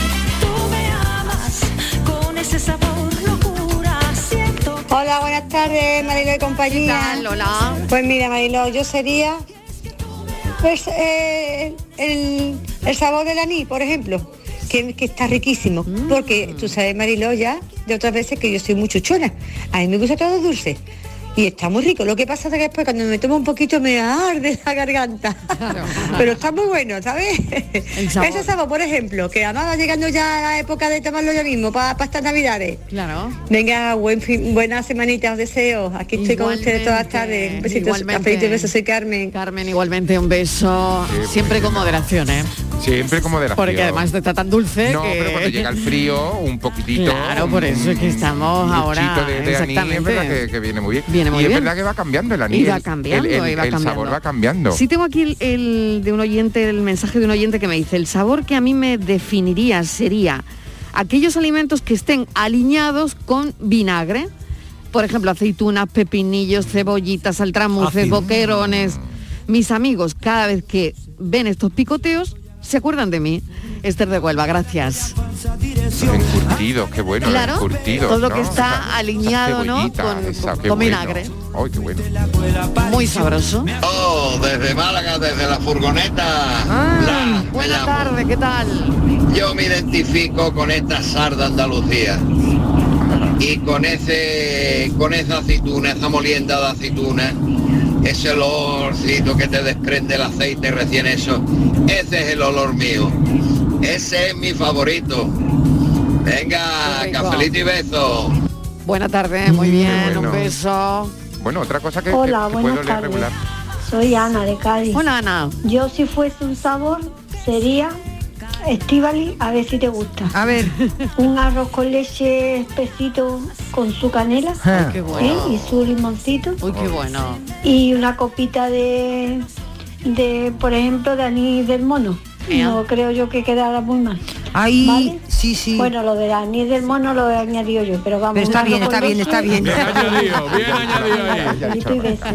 Buenas tardes, Marilo y compañía. Hola. Pues mira, Marilo, yo sería pues, eh, el, el sabor del anís, por ejemplo, que, que está riquísimo. Porque tú sabes, Marilo, ya de otras veces que yo soy muy chuchona. A mí me gusta todo dulce. Y está muy rico. Lo que pasa es que después cuando me tomo un poquito me arde <laughs> la garganta. Pero está muy bueno, ¿sabes? sabor. Ese sabor, por ejemplo, que además va llegando ya la época de tomarlo ya mismo para estas navidades. Claro. Venga, buen fin, buena semanita os deseo. Aquí estoy con ustedes todas las tardes. Un besito, igualmente. y besos, soy Carmen. Carmen, igualmente un beso. Sí, Siempre con moderación, ¿eh? Siempre como de la Porque además está tan dulce No, que... pero cuando llega el frío, un poquitito. <laughs> Claro, por eso es que estamos un ahora... de, de anís, es verdad exactamente. que, que viene muy bien. Viene muy y bien. es verdad que va cambiando el anís. Y va el- cambiando, el, el- y va el cambiando. sabor va cambiando. Sí tengo aquí el, el de un oyente, el mensaje de un oyente que me dice, el sabor que a mí me definiría sería aquellos alimentos que estén alineados con vinagre, por ejemplo, aceitunas, pepinillos, cebollitas, altramuces, boquerones. Mis amigos, cada vez que ven estos picoteos, se acuerdan de mí. Esther de Huelva, gracias. Encurtidos, qué bueno, Claro, encurtidos, todo lo ¿no? que está alineado, ¿no? cebollita, Con- esa, con- bueno. vinagre. Ay, qué bueno. Muy sabroso. Oh, desde Málaga, desde la furgoneta. La, Buenas llamo. tardes, ¿qué tal? Yo me identifico con esta sar de Andalucía. Y con ese, con esa aceituna, esa molienda de aceituna, ese olorcito que te desprende el aceite recién hecho, ese es el olor mío. Ese es mi favorito. Venga, cafelito y beso. Buenas tardes, muy bien, bueno. un beso. Bueno, otra cosa que, Hola, que- que buenas puedo leer tardes. regular. Soy Ana de Cádiz. Hola Ana. Yo si fuese un sabor sería Estivali, a ver si te gusta. A ver. Un arroz con leche espesito con su canela Ay, qué ¿eh? bueno. y su limoncito. Uy, qué bueno. Y una copita de, de por ejemplo, de anís del mono. No creo yo que quedara muy mal. Ahí, ¿Vale? sí, sí. Bueno, lo de la ni del mono lo he añadido yo, pero vamos. Pero está bien, está bien, está bien. Bien añadido, bien añadido ahí. Cafelito y besos.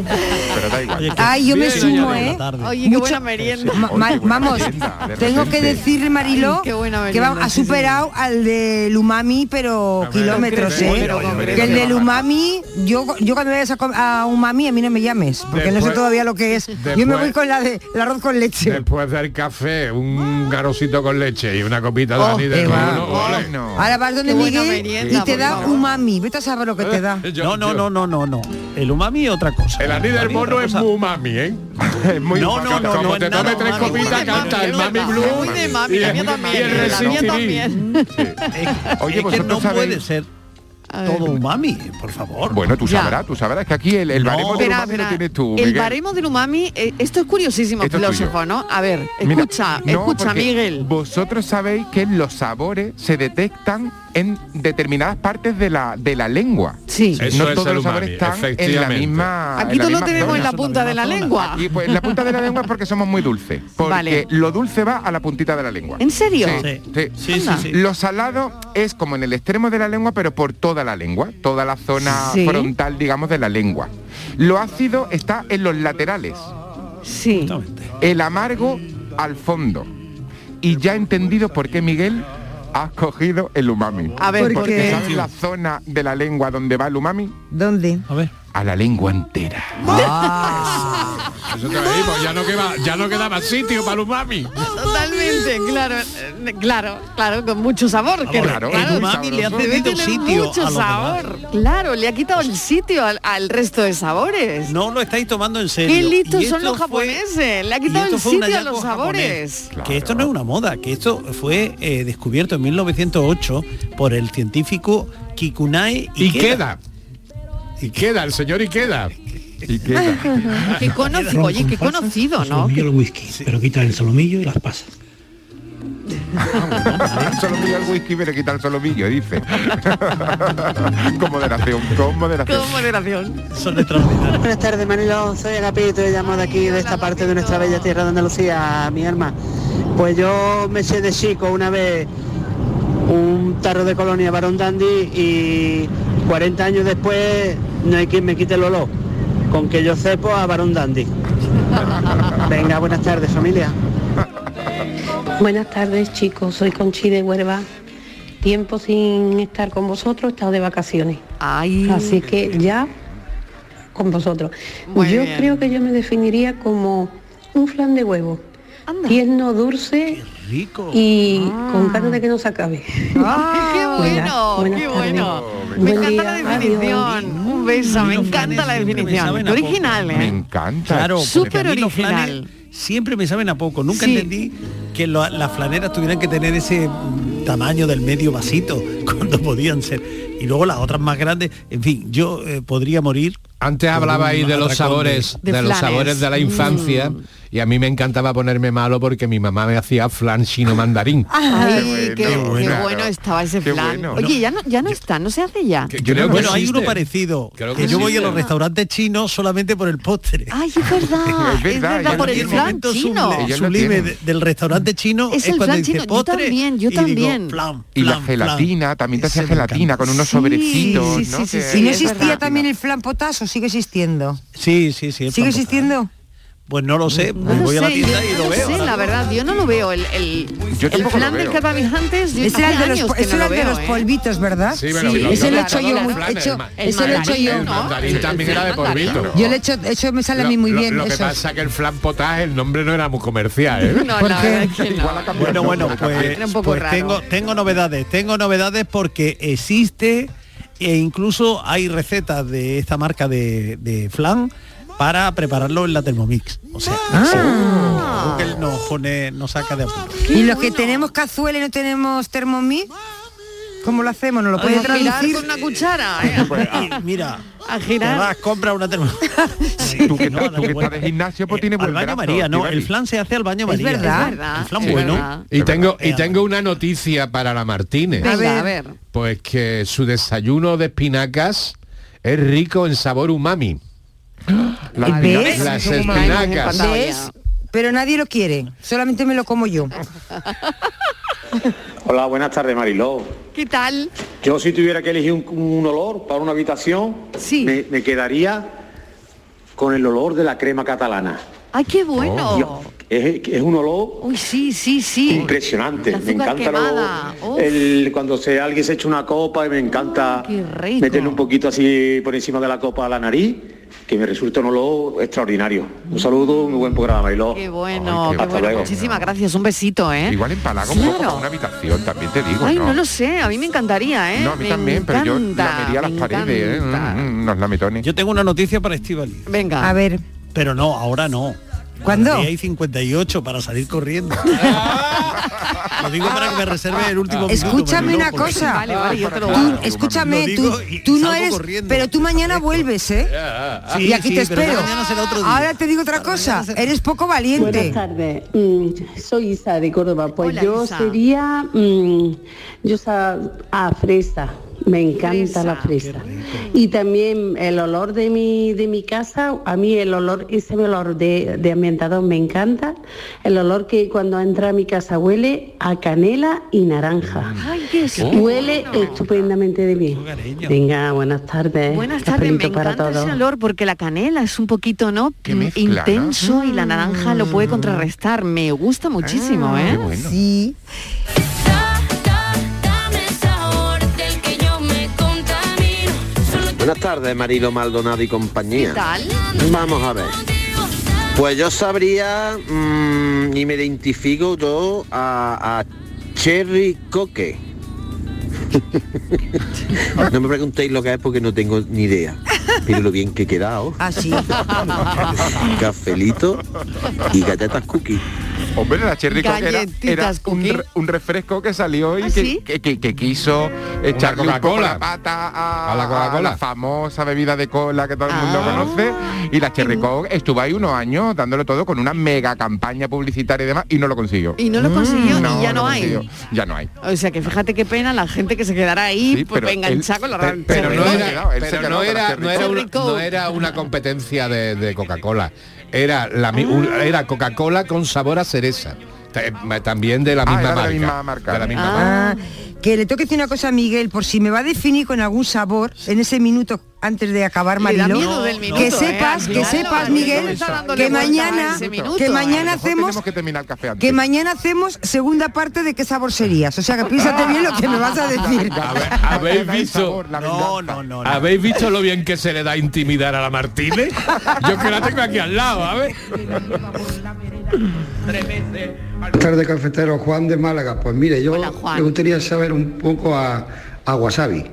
Pero da igual. Ay, yo me Bien sumo. ¿eh? Oye, qué Mucho- buena merienda. Ma- ma- vamos, merienda, tengo que decirle, Mariló, Ay, qué buena que va- merienda, ha sí, superado al del umami, pero kilómetros, ¿eh? Que el del umami, yo, yo cuando vayas a, a umami, a mí no me llames, porque no sé todavía lo que es. yo me voy con la de el arroz con leche. Después del café, un garocito con leche y una copita de Oh, de va. No. Ahora vas donde Miguel merienda, y te da favor. umami. Vete a saber lo que te da. Yo- No, no, yo- no, no, no, no. El umami es otra cosa. El anís del umami mono es muy mami, ¿eh? <laughs> Es muy No, no, no, Como no, te tomes tres umami. copitas, canta el mami blue. Muy de mami, y la el- mía y también. el La mía resistiré. también. Es, Oye, es que vosotros no sabéis- puede ser. Todo umami, por favor. Bueno, tú Ya. sabrás, tú sabrás que aquí el, el No. baremo del umami lo tienes tú, El baremo del umami, eh, esto es curiosísimo, Esto es filósofo. ¿no? A ver, Mira, escucha, no, escucha, Miguel. Vosotros sabéis que los sabores se detectan en determinadas partes de la, de la lengua. Sí. Eso no es todos el los umami, sabores están en la misma. Aquí en la todo lo tenemos en la punta de la lengua. Y pues la punta de la lengua es porque somos muy dulces. Porque Vale. lo dulce va a la puntita de la lengua. ¿En serio? Sí, Sí. sí. Sí, sí, Anda. sí. Lo salado es como en el extremo de la lengua, pero por toda la lengua, toda la zona Sí. frontal, digamos, de la lengua. Lo ácido está en los laterales, Sí. Exactamente. el amargo al fondo. Y ya he entendido por qué Miguel ha cogido el umami. A ver, ¿Por ¿por Porque qué? ¿sabes la zona de la lengua donde va el umami? ¿Dónde? A ver. A la lengua entera. Eso te lo digo, ya no queda, ya no quedaba sitio para el umami. Totalmente, claro, claro, claro, con mucho sabor. que- claro, umami le ha cedido sitio mucho a sabor. Claro, le ha quitado el sitio al, al resto de sabores. No lo estáis tomando en serio. Qué listos son los fue- japoneses. Le ha quitado el un sitio a los sabores. Que esto no es una moda, que esto fue eh, descubierto en 1908 por el científico Kikunae Y Ikeda. Y queda, el señor y queda. Y queda. <laughs> Qué conocido, oye, qué conocido, ¿no? Solomillo el whisky, pero quita el solomillo y las pasas. solomillo al whisky, pero quita el solomillo, dice. <laughs> con moderación, con moderación. Con moderación. Son extraordinarios. Buenas tardes, Manilo. Soy Agapito y llamo de aquí, de esta parte de nuestra bella tierra de Andalucía, mi alma. Pues yo me eché de chico una vez un tarro de colonia Barón Dandy y 40 años después no hay quien me quite el olor. Con que yo cepo a Barón Dandy. <laughs> Venga, buenas tardes, familia. Buenas tardes chicos, soy Conchi de Huerva. Tiempo sin estar con vosotros, he estado de vacaciones. Así que ya con vosotros. Muy yo bien. creo que yo me definiría como un flan de huevo. Tierno, dulce Rico. y Ah. con ganas de que no se acabe. ¡Ay, qué <laughs> bueno! buenas ¡Qué tardes. bueno! Me Buen encanta la definición. Un beso, me encanta la me definición. original, Me ¿eh? encanta. Claro, Súper original. siempre me saben a poco. Nunca Sí. entendí que lo- las flaneras tuvieran que tener ese mm, tamaño del medio vasito <laughs> cuando podían ser. Y luego las otras más grandes. En fin, yo eh, podría morir. Antes hablaba ahí de los sabores, de de, los sabores de la infancia Mm. y a mí me encantaba ponerme malo porque mi mamá me hacía flan chino mandarín. <laughs> Ay, qué, bueno, qué claro. bueno estaba ese Qué flan. bueno. Oye, ya no, ya no está, no se hace ya. Que creo que bueno, hay uno parecido. Creo que que yo voy a los restaurantes chinos solamente por el postre. Ay, es verdad, Es <laughs> es verdad, por el flan chino. sublime, sublime de- del restaurante chino Es el cuando flan dice chino. Yo también, yo y digo, también. flan, Y la gelatina, flan. también te hacía gelatina con unos Sí, sobrecitos, sí, sí, sí, ¿Y no existía también el flan potaso? ¿Sigue existiendo? Sí, sí, sí. el ¿Sigue existiendo? Pues no lo sé, No me lo voy a la tienda yo y no lo lo veo. sé, la verdad, yo no lo veo. El, el, Yo el lo flan del veo. que habláis antes, yo Ese era el de los, que no era lo el de veo, los ¿eh? polvitos, ¿verdad? Sí, bueno, Sí, ese lo he hecho yo el ese lo he hecho el yo. mandarín también era de polvito. Yo le he hecho, hecho me sale a mí muy Lo- bien Lo, que eso. pasa que el flan potage, el nombre no era muy comercial, ¿eh? <laughs> No, ¿Por la verdad es que no. Bueno, el bueno, pues, pues tengo novedades, tengo novedades porque existe e incluso hay recetas de esta marca de, de flan para prepararlo en la Thermomix. O sea, Ah. Google nos pone, nos saca de apuro. Y los que tenemos cazuela y no tenemos Thermomix, ¿cómo lo hacemos? ¿No lo puede A girar traducir? con una cuchara, ¿eh? Pues, mira, A te girar. vas, compra una Thermomix. <laughs> Tú que, No, tú que estás de gimnasio, pues Eh, tiene al buen baño brazo, María, no, el flan se hace al baño Es María. verdad. Es verdad, El flan es bueno. verdad. Y tengo, y verdad. tengo una noticia para la Martínez. Venga, a ver. Pues que su desayuno de espinacas es rico en sabor umami. Las ¿Ves? espinacas Las espinacas. ¿Ves? Pero nadie lo quiere, solamente me lo como yo. <laughs> Hola, buenas tardes, Mariló. ¿Qué tal? Yo si tuviera que elegir un, un olor para una habitación, me, me quedaría con el olor de la crema catalana. ¡Ay, qué bueno! Dios, es, es un olor Uy, sí, sí, sí. impresionante. Me encanta el olor. El- cuando se, alguien se echa una copa y me encanta rico. meterle un poquito así por encima de la copa a la nariz, que me resulta un olor extraordinario. Un saludo, muy buen programa, Mariló. Qué bueno, qué Hasta bueno. luego. Muchísimas gracias. Un besito, ¿eh? Igual empalaga un poco Claro. para una habitación, también te digo, Ay, ¿no? no lo sé. A mí me encantaría, ¿eh? No, a mí Me también, pero yo lamería las paredes, ¿eh? encanta. Mm, mm, unos lametones. Yo tengo una noticia para Estivali. Venga. A ver. Pero no, ahora no. ¿Cuándo? Hay 58 para salir corriendo. <laughs> Lo digo para que me reserve el último minuto, Escúchame una cosa. Vale, vale, yo te lo Tú, guardo. escúchame, tú, no eres, corriendo. pero tú mañana vuelves, ¿eh? Sí, y aquí sí, te pero espero. mañana será otro día. Ahora te digo otra cosa, eres poco valiente. Buenas tardes, Mm, soy Isa de Córdoba. Pues Hola, yo Isa. sería, mm, yo sa a fresa, me encanta la fresa. Y también el olor de mi, de mi casa, a mí el olor, ese olor de, de ambientador me encanta. El olor que cuando entra a mi casa huele a canela y naranja. Ay, qué Huele estupendamente de bien. Venga, buenas tardes. Buenas tardes, me Cafelito para encanta ese todos. olor porque la canela es un poquito, ¿no? Mm, mezcla, ¿no? Intenso y la naranja lo puede contrarrestar. Me gusta muchísimo, Ah, ¿eh? Sí. Buenas tardes, Marilo Maldonado y compañía. ¿Qué tal? Vamos a ver. Pues yo sabría mm, y me identifico yo a, a Cherry Coque. <laughs> no me preguntéis lo que es porque no tengo ni idea. Pero lo bien que he quedado. Así. Cafelito y galletas cookies. Hombre, la Cherry Coke era, era un, refresco que salió y ¿Ah, que, sí? que, que- que quiso echarle un poco Coca-Cola. la pata a, A la Coca-Cola. la famosa bebida de cola que todo el mundo conoce. Y la Cherry Coke estuvo ahí unos años dándolo todo con una mega campaña publicitaria y demás y no lo consiguió. Y no lo consiguió y No, ya no, hay. consiguió. Ya no hay. O sea que fíjate qué pena la gente que se quedará ahí Sí, pues pero enganchada con la pero- pero no era, pero no era, no era, una, no era una competencia de, de Coca-Cola. Era la un- era Coca-Cola con sabor a cereza. Ta- También de la Ah, misma de la marca. misma marca. De la misma marca. Ah, que le tengo que decir una cosa a Miguel, por si me va a definir con algún sabor en ese minuto antes de acabar minuto, que ¿eh? sepas, que sepas Miguel, que a mañana, minuto. que mañana A hacemos que terminar el café antes. que mañana hacemos segunda parte de qué sabor serías. O sea que piénsate bien lo que me vas a decir. ¿Habéis visto, No, no, no. no. ¿Habéis visto lo bien que se le da a intimidar a la Martínez? Yo que la tengo aquí al lado, a ver. Buenas tardes, cafetero. Juan de Málaga. Pues mire, yo me gustaría saber un poco a, a wasabi.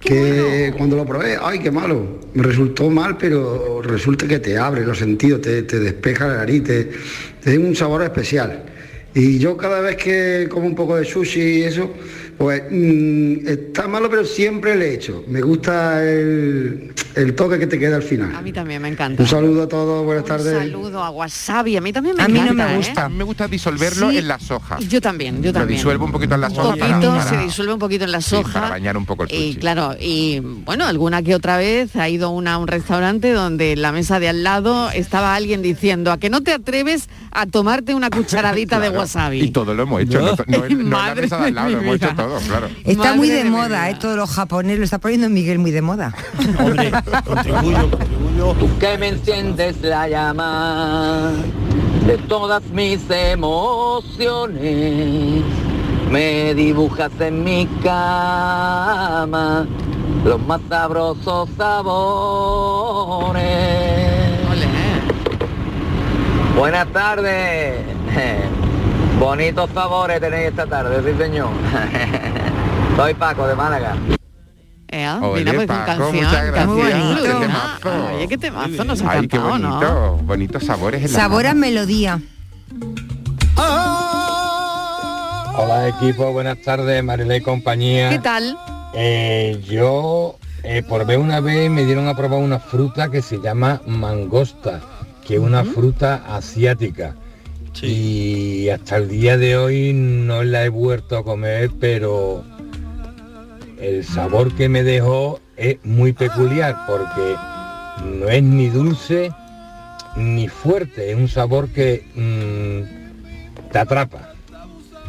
que cuando lo probé, ay, qué malo. Me resultó mal, pero resulta que te abre los sentidos, te, te despeja la nariz, te, te da un sabor especial. Y yo cada vez que como un poco de sushi y eso, pues mm, está malo, pero siempre le echo. Me gusta el, el toque que te queda al A final. mí también me encanta. Un saludo a todos, buenas Un tardes. saludo a wasabi. A mí también me A mí no encanta. me ¿eh? gusta. A mí me gusta disolverlo Sí. en la soja. Yo también, yo Lo también. disuelvo un poquito en la Un soja para- poquito, para- se disuelve un poquito en la sí, soja. para bañar un poco el y sushi. claro, y bueno, alguna que otra vez ha ido una a un restaurante donde en la mesa de al lado estaba alguien diciendo a que no te atreves a tomarte una cucharadita de <laughs> wasabi. Y todo lo hemos hecho. No, no, no en la <laughs> mesa de al lado, lo hemos hecho. Todo, claro. Está Madre muy de moda, ¿eh? Todo lo japonés lo está poniendo Miguel muy de moda. <laughs> Tú que me enciendes la llama de todas mis emociones, me dibujas en mi cama los más sabrosos sabores. Buenas tardes. Bonitos sabores tenéis esta tarde, sí señor. <laughs> Soy Paco de Málaga. Eh, mira, pues con Paco, canción, muchas gracias. Qué temazo. Oye, qué temazo nos ha Ay, qué cantado, ¿no? bonito. Bonitos sabores en la Sabor a melodía. Hola equipo, buenas tardes, Marilé y compañía. ¿Qué tal? Eh, yo eh, por ver una vez me dieron a probar una fruta que se llama mangosta, que es una fruta asiática. Y hasta el día de hoy no la he vuelto a comer, pero el sabor que me dejó es muy peculiar porque no es ni dulce ni fuerte, es un sabor que mm, te atrapa.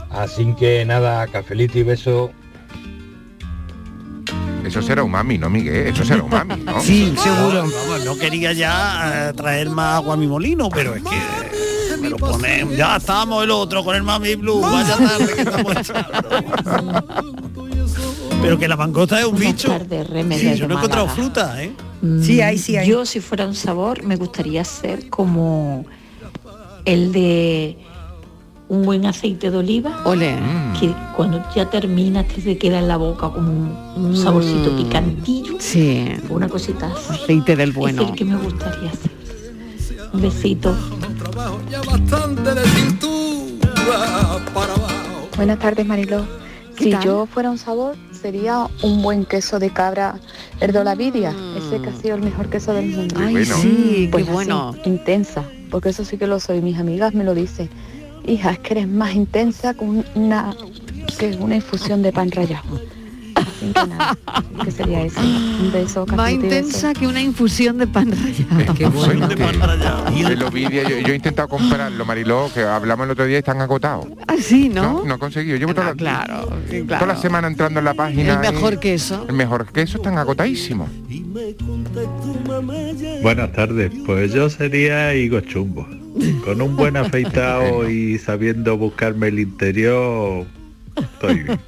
Así que nada, cafelito y beso. Eso será umami, ¿no, Miguel? Eso será umami, ¿no? <laughs> Sí, seguro. Vamos, no quería ya eh, traer más agua a mi molino, pero es que ponemos. Ya estamos el otro con el Mami Blue. Vaya tarde que estamos. Pero que la mangosta es un bicho. tardes, Sí, yo no he encontrado fruta, ¿eh? Sí, hay, sí, hay. Yo, si fuera un sabor, me gustaría ser como el de un buen aceite de oliva. Ole. Que cuando ya terminas te se queda en la boca como un, un saborcito Mm. picantillo. Sí. Una cosita así. Aceite del Es bueno. el que me gustaría hacer. Un besito. Buenas tardes, Mariló. ¿Qué Si tal? yo fuera un sabor, sería un buen queso de cabra Erdolavidia, ese que ha sido el mejor queso del mundo. Mm. Ay, bueno. sí, Pues qué así, bueno. intensa, porque eso sí que lo soy. Mis amigas me lo dicen. Hija, es que eres más intensa con una que una infusión de pan rallado. Que nada, ¿qué sería eso? Un beso, Más intensa que una infusión de pan rallado. Qué bueno. El Ovidia, yo, yo he intentado comprarlo, Mariló, que hablamos el otro día y están agotados. Así, ¿no? No, no he conseguido. Llevo toda, la, claro, sí, toda claro. la semana entrando en la página. El mejor queso. El mejor queso están agotadísimos. Buenas tardes, pues yo sería Higo Chumbo. Con un buen afeitado <laughs> y sabiendo buscarme el interior, estoy bien.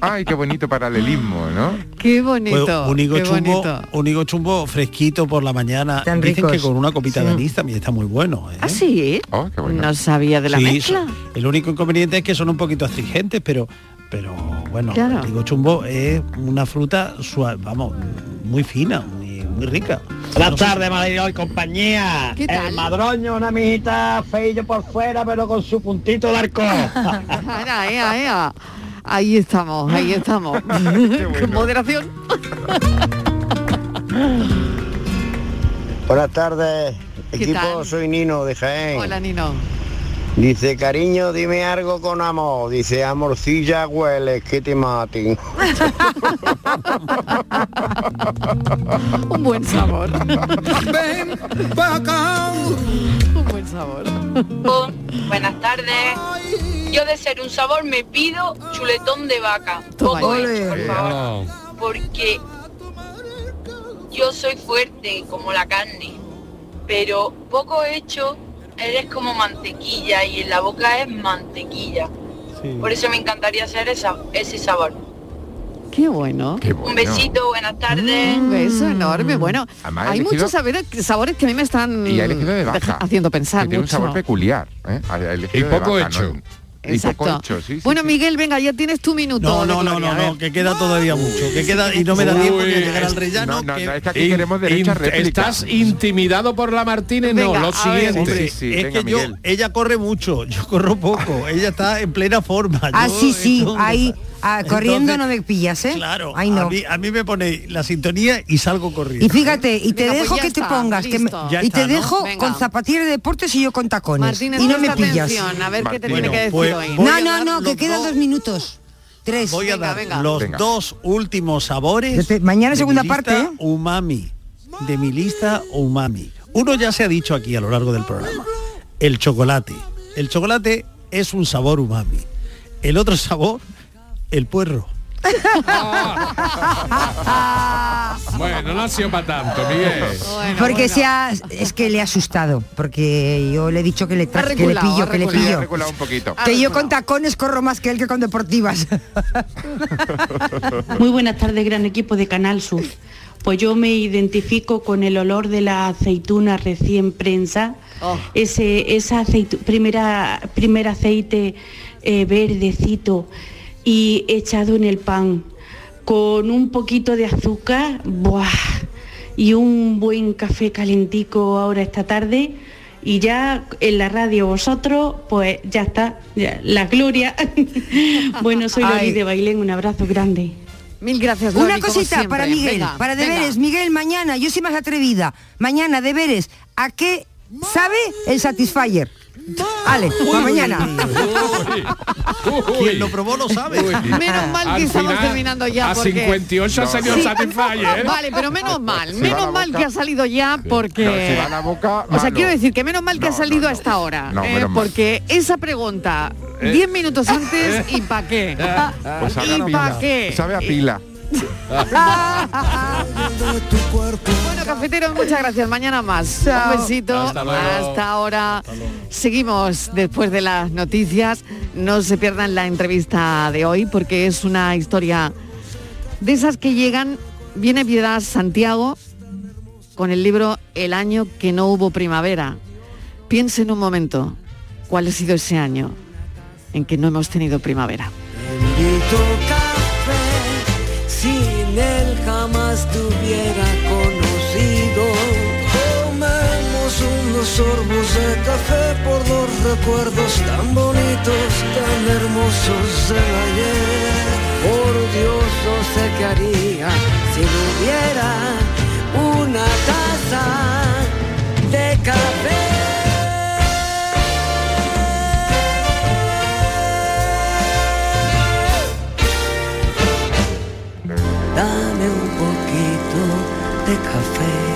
Ay, qué bonito paralelismo, ¿no? Qué bonito. Pues un higo qué chumbo, bonito. un higo chumbo fresquito por la mañana. Tan Dicen que con una copita de anís también está muy bueno. ¿eh? ¿Ah, sí? Oh, No sabía de la Sí, mezcla. son- el único inconveniente es que son un poquito astringentes, pero pero bueno, Claro. el higo chumbo es una fruta suave, vamos, muy fina, muy, muy rica. Buenas tardes, Mariló y compañía. ¿Qué tal? El madroño, una mijita feillo por fuera, pero con su puntito de arco. <laughs> Ea, ea, ea. Ahí estamos, ahí estamos. <laughs> Con moderación. Buenas tardes, ¿Qué equipo, tal? soy Nino de Jaén. Hola, Nino. Dice, cariño, dime algo con amor. Dice, amorcilla hueles, que te maten. Un buen sabor. Un buen sabor. Buenas tardes. Yo de ser un sabor me pido chuletón de vaca. Poco hecho, por favor. Porque yo soy fuerte como la carne, pero poco hecho eres como mantequilla y en la boca es mantequilla. Por eso me encantaría hacer esa, ese sabor. Qué bueno. Un besito, buenas tardes. Un beso enorme. Bueno, Además, hay elegido- muchos sabores, sabores que a mí me están Y de haciendo pensar que tiene un sabor peculiar. ¿eh? Y poco hecho. ¿no? Exacto. hecho, sí. sí, bueno, sí. Miguel, venga, ya tienes tu minuto. No, de no, no, gloria, no, no, que queda todavía mucho, que queda y no me da tiempo a llegar al rellano. No, no, que- no, es que aquí In- queremos derecho a in- réplica. ¿Estás intimidado por la Martínez? no, lo siguiente. hombre, es que yo, ella corre mucho, <laughs> yo corro poco, ella está en plena forma. Ah, yo sí, sí, ahí ah, corriendo entonces, no me pillas, ¿eh? Claro, Ahí no. a, mí, a mí me pone la sintonía y salgo corriendo. Y fíjate, y te Venga, pues dejo que te pongas, que me- y te dejo Venga. con zapatillas de deportes y yo con tacones. Martínez, y no me pillas. atención, a ver qué te tiene que decir hoy. No, no, no, que quedan dos- minutos. Tres. Voy a Venga, dar venga. los Venga. dos últimos sabores. Este- mañana de segunda mi parte, ¿eh? Umami. De mi lista umami. Uno ya se ha dicho aquí a lo largo del programa. El chocolate. El chocolate es un sabor umami. El otro sabor, el puerro. <laughs> Bueno, no ha sido para tanto, Miguel. Porque se ha- es que le ha asustado, porque yo le he dicho que le, tra- que le pillo, que le pillo. Un poquito. Que yo con tacones corro más que él que con deportivas. <laughs> Muy buenas tardes, gran equipo de Canal Sur. Pues yo me identifico con el olor de la aceituna recién prensa, Oh. ese esa aceitu- primera primer aceite eh, verdecito y echado en el pan con un poquito de azúcar, ¡buah! y un buen café calentico ahora esta tarde y ya en la radio vosotros, pues ya está, ya, la gloria. <laughs> bueno, soy Loli Ay. de Bailén, un abrazo grande. Mil gracias, Loli, Una cosita para Miguel, Venga, para venga. deberes. Miguel, mañana, yo soy más atrevida. Mañana, deberes. ¿A qué sabe el Satisfyer? Vale, para mañana. Quien lo probó lo sabe. Menos mal que Al estamos final, terminando ya A porque... 58 ha salido Sí. Satisfyer. Vale, pero menos mal, Si menos mal boca- que ha salido ya porque... No, si va la boca, o sea, quiero decir que menos mal que No, ha salido no, a no. esta hora, No, eh, menos mal. porque esa pregunta 10 minutos antes y pa' qué. <laughs> Pues ¿Y pila. pa' qué? Sabe a pila. Bueno, cafeteros, muchas gracias. Mañana más. Chao. Un besito. Hasta luego. Hasta ahora. Seguimos después de las noticias. No se pierdan la entrevista de hoy porque es una historia de esas que llegan. Viene Piedad Santiago con el libro El año que no hubo primavera. Piensen un momento cuál ha sido ese año en que no hemos tenido primavera. Sin él jamás te hubiera conocido. Tomemos unos sorbos de café por los recuerdos tan bonitos, tan hermosos del ayer. Por Dios, no sé qué haría si no hubiera una taza de café. Dame un poquito de café.